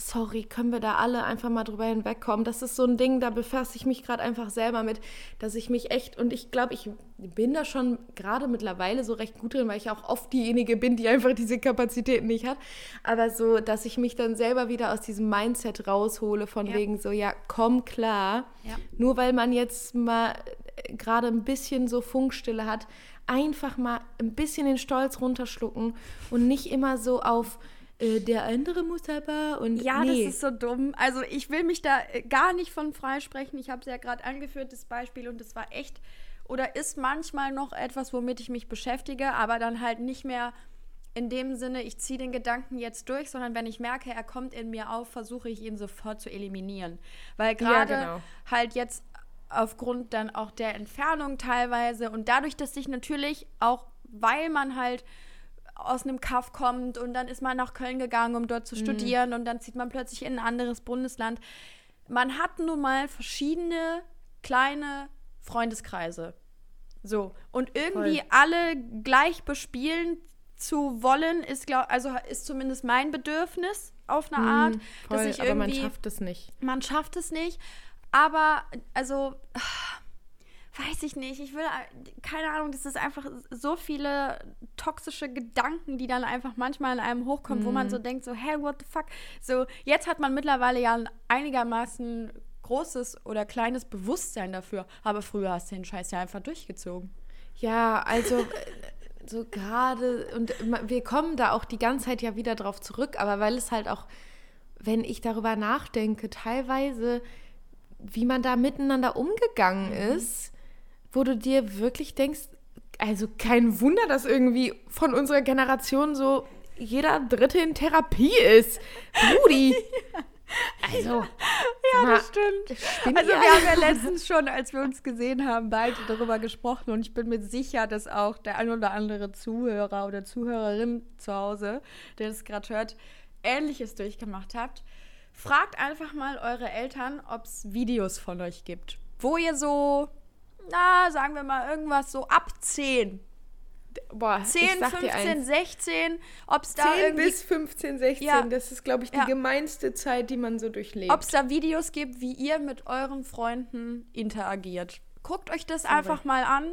Sorry, können wir da alle einfach mal drüber hinwegkommen? Das ist so ein Ding, da befasse ich mich gerade einfach selber mit, dass ich mich echt, und ich glaube, ich bin da schon gerade mittlerweile so recht gut drin, weil ich auch oft diejenige bin, die einfach diese Kapazitäten nicht hat. Aber so, dass ich mich dann selber wieder aus diesem Mindset raushole, von Ja. wegen so, ja, komm klar. Ja. Nur weil man jetzt mal äh, gerade ein bisschen so Funkstille hat, einfach mal ein bisschen den Stolz runterschlucken und nicht immer so auf äh, der andere muss aber und Ja, nee. das ist so dumm. Also ich will mich da äh, gar nicht von freisprechen. Ich habe es ja gerade angeführt, das Beispiel, und das war echt oder ist manchmal noch etwas, womit ich mich beschäftige, aber dann halt nicht mehr in dem Sinne, ich ziehe den Gedanken jetzt durch, sondern wenn ich merke, er kommt in mir auf, versuche ich ihn sofort zu eliminieren. Weil gerade genau. halt jetzt aufgrund dann auch der Entfernung teilweise und dadurch, dass sich natürlich auch, weil man halt aus einem Kaff kommt und dann ist man nach Köln gegangen, um dort zu Mhm. studieren und dann zieht man plötzlich in ein anderes Bundesland. Man hat nun mal verschiedene kleine Freundeskreise. So. Und irgendwie Voll. alle gleich bespielen zu wollen, ist, glaub, also ist zumindest mein Bedürfnis auf eine Art, Mm, dass voll, ich aber man irgendwie schafft es nicht. man schafft es nicht. Aber, also, ah, weiß ich nicht. Ich will, äh, keine Ahnung, das ist einfach so viele toxische Gedanken, die dann einfach manchmal in einem hochkommen, wo Mhm. man so denkt, so, hey, what the fuck? So, jetzt hat man mittlerweile ja ein einigermaßen großes oder kleines Bewusstsein dafür. Aber früher hast du den Scheiß ja einfach durchgezogen. Ja, also äh, so gerade, und wir kommen da auch die ganze Zeit ja wieder drauf zurück, aber weil es halt auch, wenn ich darüber nachdenke, teilweise, wie man da miteinander umgegangen ist, wo du dir wirklich denkst, also kein Wunder, dass irgendwie von unserer Generation so jeder Dritte in Therapie ist. Brudi. *laughs* Also, ja, Das stimmt. Also wir haben ja *laughs* letztens schon, als wir uns gesehen haben, beide darüber gesprochen und ich bin mir sicher, dass auch der ein oder andere Zuhörer oder Zuhörerin zu Hause, der das gerade hört, Ähnliches durchgemacht habt. Fragt einfach mal eure Eltern, ob es Videos von euch gibt, wo ihr so, na, sagen wir mal irgendwas so ab 10, boah, 10, ich sag dir 15, eins. 16, ob es da 10 irgendwie bis 15, 16, Ja. das ist, glaube ich, die Ja. gemeinste Zeit, die man so durchlebt. ob es da Videos gibt, wie ihr mit euren Freunden interagiert. Guckt euch das einfach mal an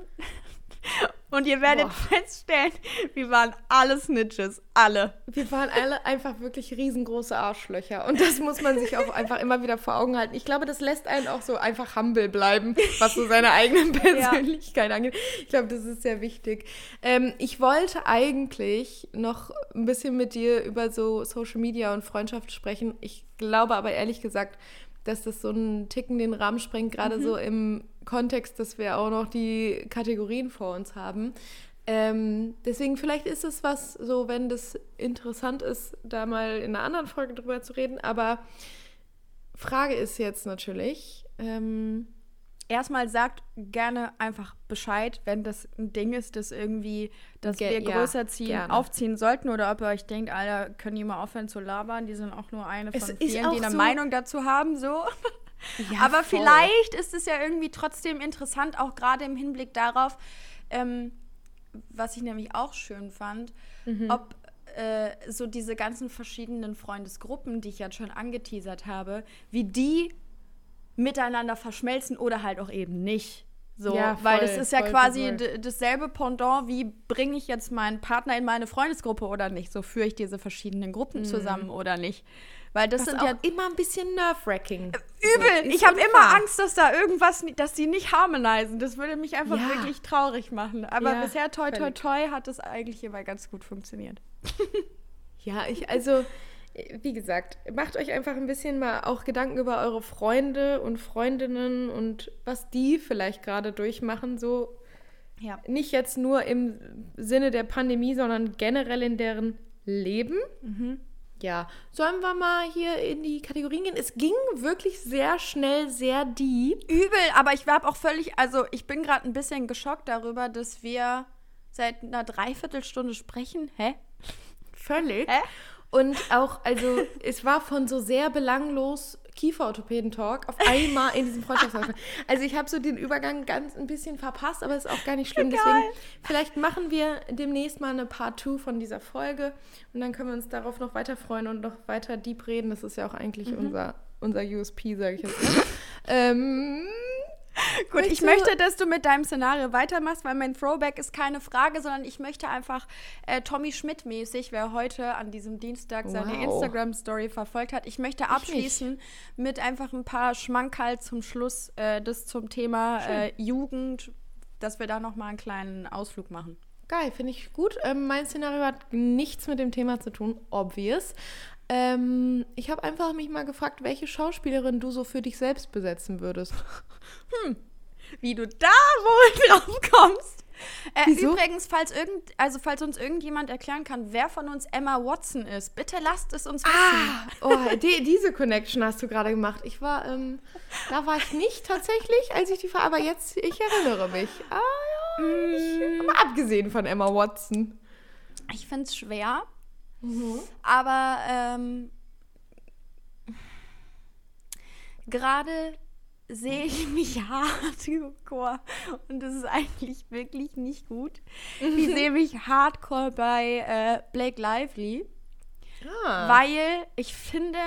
*laughs* und ihr werdet Boah. feststellen, wir waren alle Snitches. Alle. Wir waren alle einfach wirklich riesengroße Arschlöcher. Und das muss man sich auch einfach immer wieder vor Augen halten. Ich glaube, das lässt einen auch so einfach humble bleiben, was so seine eigene *laughs* *laughs* Persönlichkeit angeht. Ich glaube, das ist sehr wichtig. Ähm, ich wollte eigentlich noch ein bisschen mit dir über so Social Media und Freundschaft sprechen. Ich glaube aber ehrlich gesagt, dass das so einen Ticken den Rahmen sprengt, gerade so im Kontext, dass wir auch noch die Kategorien vor uns haben. Ähm, deswegen vielleicht ist es was, so wenn das interessant ist, da mal in einer anderen Folge drüber zu reden. Aber Frage ist jetzt natürlich, ähm, Erstmal sagt gerne einfach Bescheid, wenn das ein Ding ist, das irgendwie, dass wir ja, größer ziehen, gerne. aufziehen sollten oder ob ihr euch denkt, Alter, können die mal aufhören zu labern? Die sind auch nur eine Es von ist vielen, die eine so- Meinung dazu haben, so. Ja, Aber voll. vielleicht ist es ja irgendwie trotzdem interessant, auch gerade im Hinblick darauf, ähm, was ich nämlich auch schön fand, Mhm. ob äh, so diese ganzen verschiedenen Freundesgruppen, die ich jetzt schon angeteasert habe, wie die miteinander verschmelzen oder halt auch eben nicht. So, Ja, weil voll, das ist ja voll, quasi voll, dasselbe Pendant, wie bringe ich jetzt meinen Partner in meine Freundesgruppe oder nicht? So führe ich diese verschiedenen Gruppen zusammen oder nicht? Weil das Mhm. Das sind ist ja immer ein bisschen nerve-wracking. Übel. Ich habe immer. Angst, dass da irgendwas, dass die nicht harmonisieren. Das würde mich einfach Ja. wirklich traurig machen. Aber Ja, bisher, toi, toi, toi, hat das eigentlich immer ganz gut funktioniert. *laughs* Ja, ich, also, wie gesagt, macht euch einfach ein bisschen mal auch Gedanken über eure Freunde und Freundinnen und was die vielleicht gerade durchmachen. So Ja. nicht jetzt nur im Sinne der Pandemie, sondern generell in deren Leben. Ja, sollen wir mal hier in die Kategorien gehen? Es ging wirklich sehr schnell, sehr deep. Übel, aber ich habe auch völlig, also ich bin gerade ein bisschen geschockt darüber, dass wir seit einer Dreiviertelstunde sprechen. Hä? Völlig. Hä? Und auch, also es war von so sehr belanglos Kieferorthopäden-Talk auf einmal in diesem Freundschaftsgespräch. Also ich habe so den Übergang ganz ein bisschen verpasst, aber ist auch gar nicht schlimm. Deswegen, vielleicht machen wir demnächst mal eine Part 2 von dieser Folge und dann können wir uns darauf noch weiter freuen und noch weiter deep reden. Das ist ja auch eigentlich unser, unser USP, sage ich jetzt mal. ähm, *laughs* Gut, ich Möchtest du- möchte, dass du mit deinem Szenario weitermachst, weil mein Throwback ist keine Frage, sondern ich möchte einfach äh, Tommy Schmidt mäßig, wer heute an diesem Dienstag seine Wow. Instagram-Story verfolgt hat, ich möchte abschließen mit einfach ein paar Schmankerl zum Schluss, äh, das zum Thema äh, Jugend, dass wir da nochmal einen kleinen Ausflug machen. Geil, finde ich gut. Ähm, mein Szenario hat nichts mit dem Thema zu tun, obvious. Ähm, ich habe einfach mich mal gefragt, welche Schauspielerin du so für dich selbst besetzen würdest. *laughs* Wie du da wohl *laughs* drauf kommst. Äh? Übrigens, falls, irgend, also falls uns irgendjemand erklären kann, wer von uns Emma Watson ist, bitte lasst es uns wissen. Oh, die, diese Connection hast du gerade gemacht. Ich war, ähm, da war ich nicht tatsächlich, als ich die war, aber jetzt, ich erinnere mich. Ah ja, ich, aber abgesehen von Emma Watson. Ich finde es schwer, Mhm. aber ähm, gerade sehe ich *laughs* mich hardcore und das ist eigentlich wirklich nicht gut. Ich sehe mich hardcore bei äh, Blake Lively, Ah. weil ich finde,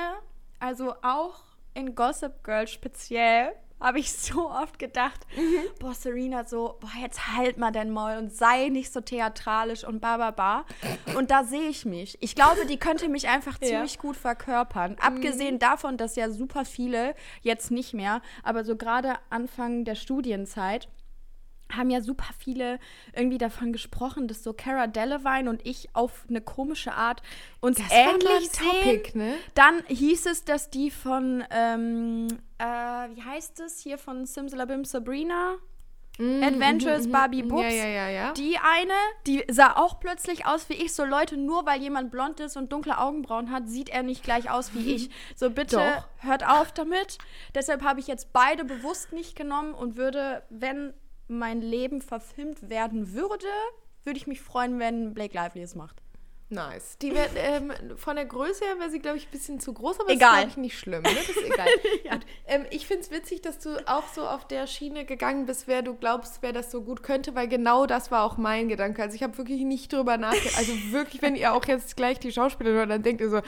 also auch in Gossip Girl speziell, habe ich so oft gedacht, boah, Serena, so, boah, jetzt halt mal dein Maul und sei nicht so theatralisch und ba, ba, ba. Und da sehe ich mich. Ich glaube, die könnte mich einfach *laughs* Ja. ziemlich gut verkörpern. Abgesehen davon, dass ja super viele, jetzt nicht mehr, aber so gerade Anfang der Studienzeit, haben ja super viele irgendwie davon gesprochen, dass so Cara Delevingne und ich auf eine komische Art uns Das ähnlich sehen. Topic, ne? Dann hieß es, dass die von, ähm, äh, wie heißt es hier von Simsalabim Sabrina? Adventures Barbie Books. Mhm, Ja, ja, ja, ja. Die eine, die sah auch plötzlich aus wie ich. So Leute, nur weil jemand blond ist und dunkle Augenbrauen hat, sieht er nicht gleich aus wie ich. So bitte Doch. hört auf damit. Deshalb habe ich jetzt beide bewusst nicht genommen und würde, wenn mein Leben verfilmt werden würde, würde ich mich freuen, wenn Blake Lively es macht. Nice. Die wär, *laughs* ähm, von der Größe her wäre sie, glaube ich, ein bisschen zu groß, aber Egal. ist, glaube ich, nicht schlimm. Ne? Das ist egal. *laughs* Gut. Ähm, ich finde es witzig, dass du auch so auf der Schiene gegangen bist, wer du glaubst, wer das so gut könnte, weil genau das war auch mein Gedanke. Also ich habe wirklich nicht drüber nachgedacht. Also wirklich, wenn ihr auch jetzt gleich die Schauspielerin hört, dann denkt ihr so,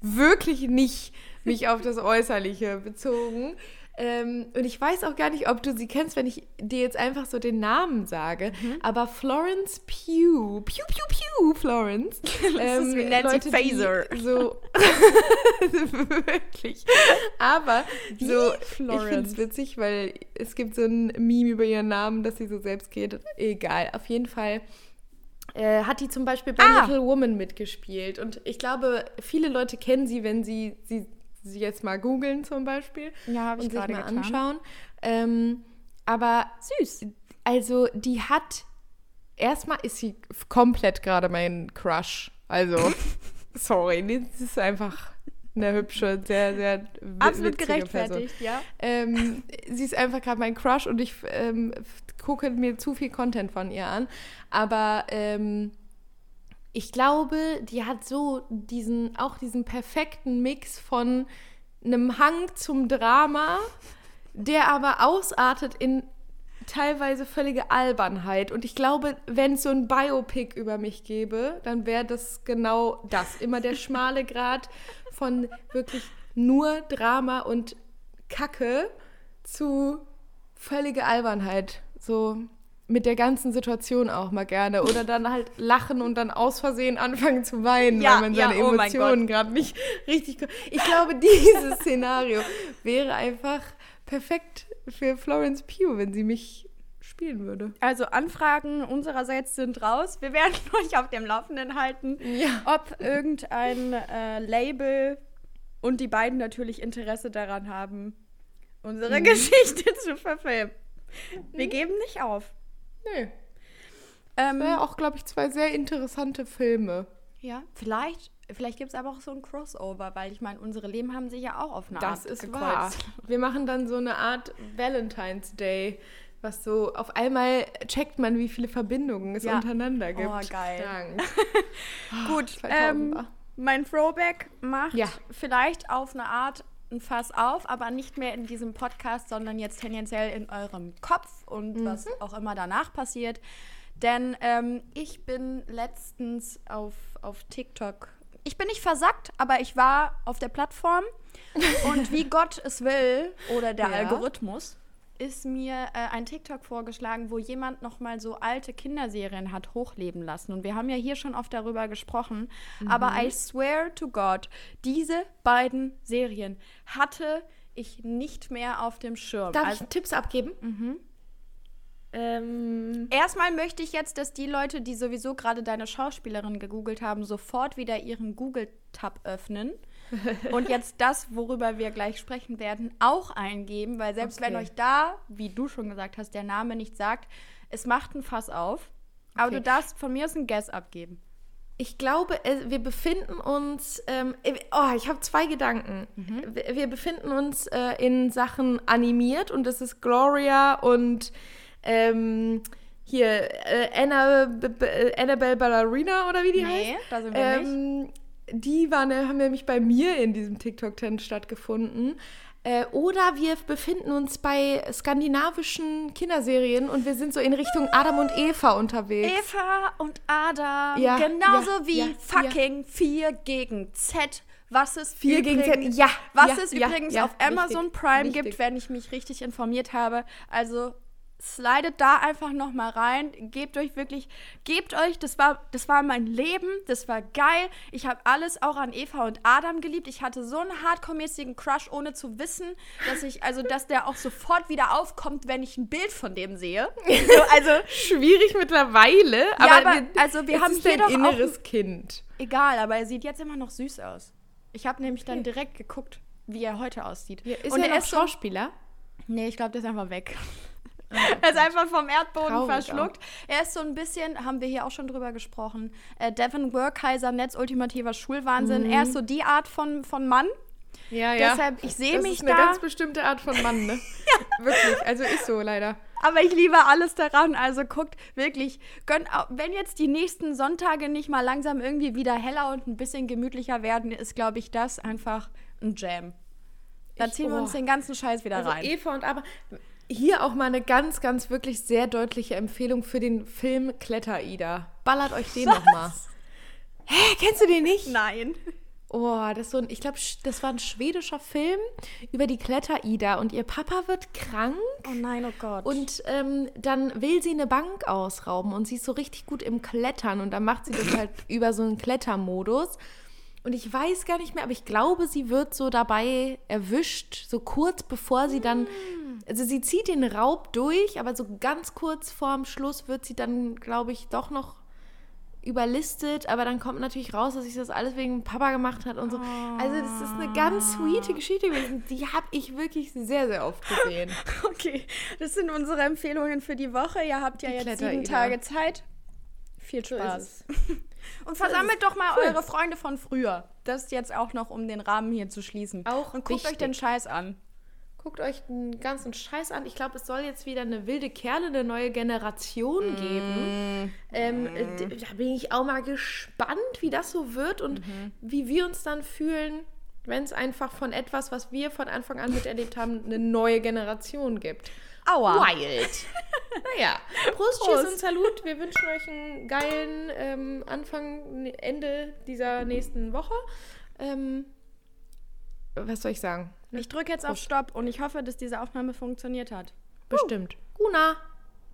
wirklich nicht mich auf das Äußerliche bezogen. Ähm, und ich weiß auch gar nicht, ob du sie kennst, wenn ich dir jetzt einfach so den Namen sage. Aber Florence Pugh, Pew, Pew, Pew, Florence. *laughs* Das ist wie Nancy Faeser. Die so, *laughs* wirklich. Aber so, ich finde Florence? es witzig, weil es gibt so ein Meme über ihren Namen, dass sie so selbst geht. Egal, auf jeden Fall. Äh, hat die zum Beispiel bei Ah. Little Woman mitgespielt. Und ich glaube, viele Leute kennen sie, wenn sie sie, sie jetzt mal googeln zum Beispiel Ja, habe ich und sich gerade mal getan. anschauen. Ähm, aber Süß. also die hat erstmal ist sie komplett gerade mein Crush. Also *laughs* sorry, das ist einfach eine hübsche, sehr sehr Absolut gerechtfertigt, ja. ähm, sie ist einfach gerade mein Crush und ich ähm, gucke mir zu viel Content von ihr an. Aber ähm, ich glaube, die hat so diesen, auch diesen perfekten Mix von einem Hang zum Drama, der aber ausartet in teilweise völlige Albernheit. Und ich glaube, wenn es so ein Biopic über mich gäbe, dann wäre das genau das. Immer der schmale Grad von wirklich nur Drama und Kacke zu völlige Albernheit. So mit der ganzen Situation auch mal gerne. Oder dann halt lachen und dann aus Versehen anfangen zu weinen, Ja, weil man ja, seine oh mein Emotionen gerade nicht richtig. Ich glaube, dieses *laughs* Szenario wäre einfach perfekt für Florence Pugh, wenn sie mich spielen würde. Also Anfragen unsererseits sind raus. Wir werden *laughs* euch auf dem Laufenden halten, Ja. ob irgendein äh, Label und die beiden natürlich Interesse daran haben, unsere Geschichte zu verfilmen. Wir geben nicht auf. Nö. Ähm, Wäre auch, glaube ich, zwei sehr interessante Filme. ja, vielleicht, vielleicht gibt es aber auch so ein Crossover, weil ich meine, unsere Leben haben sich ja auch auf eine Das Art ist gekreuzt. wahr. Wir machen dann so eine Art Valentine's Day, was so auf einmal checkt man, wie viele Verbindungen es Ja. untereinander gibt. *laughs* Oh, geil. Gut, 2000er. ähm, mein Throwback macht Ja. vielleicht auf eine Art ein Fass auf, aber nicht mehr in diesem Podcast, sondern jetzt tendenziell in eurem Kopf und was auch immer danach passiert. Denn ähm, ich bin letztens auf, auf TikTok. Ich bin nicht versackt, aber ich war auf der Plattform *laughs* und wie Gott es will oder der Ja. Algorithmus ist mir äh, ein TikTok vorgeschlagen, wo jemand noch mal so alte Kinderserien hat hochleben lassen. Und wir haben ja hier schon oft darüber gesprochen. Aber I swear to God, diese beiden Serien hatte ich nicht mehr auf dem Schirm. Darf Also, ich Tipps abgeben? Ähm, erstmal möchte ich jetzt, dass die Leute, die sowieso gerade deine Schauspielerin gegoogelt haben, sofort wieder ihren Google-Tab öffnen. *laughs* und jetzt das, worüber wir gleich sprechen werden, auch eingeben, weil selbst wenn Okay. euch da, wie du schon gesagt hast, der Name nicht sagt, es macht ein Fass auf. Aber Okay. du darfst von mir aus ein Guess abgeben. ich glaube, äh, wir befinden uns. Ähm, äh, oh, ich habe zwei Gedanken. Wir, wir befinden uns äh, in Sachen animiert und das ist Gloria und ähm, hier äh, Anna, äh, Annabelle Ballerina oder wie die heißt. da sind wir nicht. Die waren, haben nämlich bei mir in diesem TikTok-Trend stattgefunden. Äh, oder wir befinden uns bei skandinavischen Kinderserien und wir sind so in Richtung Adam und Eva unterwegs. Eva und Adam, Ja, genauso ja, wie ja, fucking 4 gegen Z. Was es 4 gegen Z, übrigens- ja, Was es übrigens auf Amazon wichtig, Prime wichtig. gibt, wenn ich mich richtig informiert habe. Also slidet da einfach noch mal rein, gebt euch wirklich, gebt euch, das war, das war mein Leben, das war geil. Ich habe alles auch an Eva und Adam geliebt. Ich hatte so einen hardcore-mäßigen Crush, ohne zu wissen, dass ich, also dass der auch sofort wieder aufkommt, wenn ich ein Bild von dem sehe. So, *laughs* also Schwierig mittlerweile, aber, aber wir- also wir haben ist hier dein doch auch inneres Kind. Egal, aber er sieht jetzt immer noch süß aus. Ich habe nämlich dann direkt geguckt, wie er heute aussieht. Ist und er er ist so, Schauspieler? Nee, ich glaube, der ist einfach weg. Er ist einfach vom Erdboden Traurig verschluckt. Er ist so ein bisschen, haben wir hier auch schon drüber gesprochen, äh, Devin Workheiser, Netz ultimativer Schulwahnsinn. Er ist so die Art von, von Mann. Ja, Deshalb, ich sehe das mich ist eine da. ganz bestimmte Art von Mann, ne? *laughs* ja. Wirklich, also ist so leider. Aber ich liebe alles daran. Also guckt wirklich, gönnt, wenn jetzt die nächsten Sonntage nicht mal langsam irgendwie wieder heller und ein bisschen gemütlicher werden, ist, glaube ich, das einfach ein Jam. Da Ich- ziehen wir uns oh. den ganzen Scheiß wieder Also rein. Eva und aber hier auch mal eine ganz, ganz wirklich sehr deutliche Empfehlung für den Film Kletter-Ida. Ballert euch den nochmal. Hä, kennst du den nicht? Nein. Oh, das ist so ein, ich glaube, das war ein schwedischer Film über die Kletter-Ida und ihr Papa wird krank Oh nein, oh Gott. und ähm, dann will sie eine Bank ausrauben und sie ist so richtig gut im Klettern und dann macht sie das halt *laughs* über so einen Klettermodus. Und ich weiß gar nicht mehr, aber ich glaube, sie wird so dabei erwischt, so kurz bevor sie dann, also sie zieht den Raub durch, aber so ganz kurz vorm Schluss wird sie dann, glaube ich, doch noch überlistet, aber dann kommt natürlich raus, dass sich das alles wegen Papa gemacht hat und so. Also das ist eine ganz sweete Geschichte gewesen. Die habe ich wirklich sehr, sehr oft gesehen. *laughs* okay, das sind unsere Empfehlungen für die Woche. Ihr habt ja Die jetzt sieben Tage Zeit. Viel So Spaß. es. *laughs* Und versammelt doch mal Cool. eure Freunde von früher. Das jetzt auch noch, um den Rahmen hier zu schließen. Auch Und guckt euch wichtig. den Scheiß an. Guckt euch den ganzen Scheiß an. Ich glaube, es soll jetzt wieder eine wilde Kerle, eine neue Generation geben. Ähm, äh, d- da bin ich auch mal gespannt, wie das so wird und wie wir uns dann fühlen, wenn es einfach von etwas, was wir von Anfang an miterlebt haben, eine neue Generation gibt. Aua. Wild. *laughs* naja, Prost, Prost. Tschüss und Salut. Wir wünschen euch einen geilen ähm, Anfang, Ende dieser nächsten Woche. Ähm, was soll ich sagen? Ich drücke jetzt auf Stopp und ich hoffe, dass diese Aufnahme funktioniert hat. Bestimmt. Guna.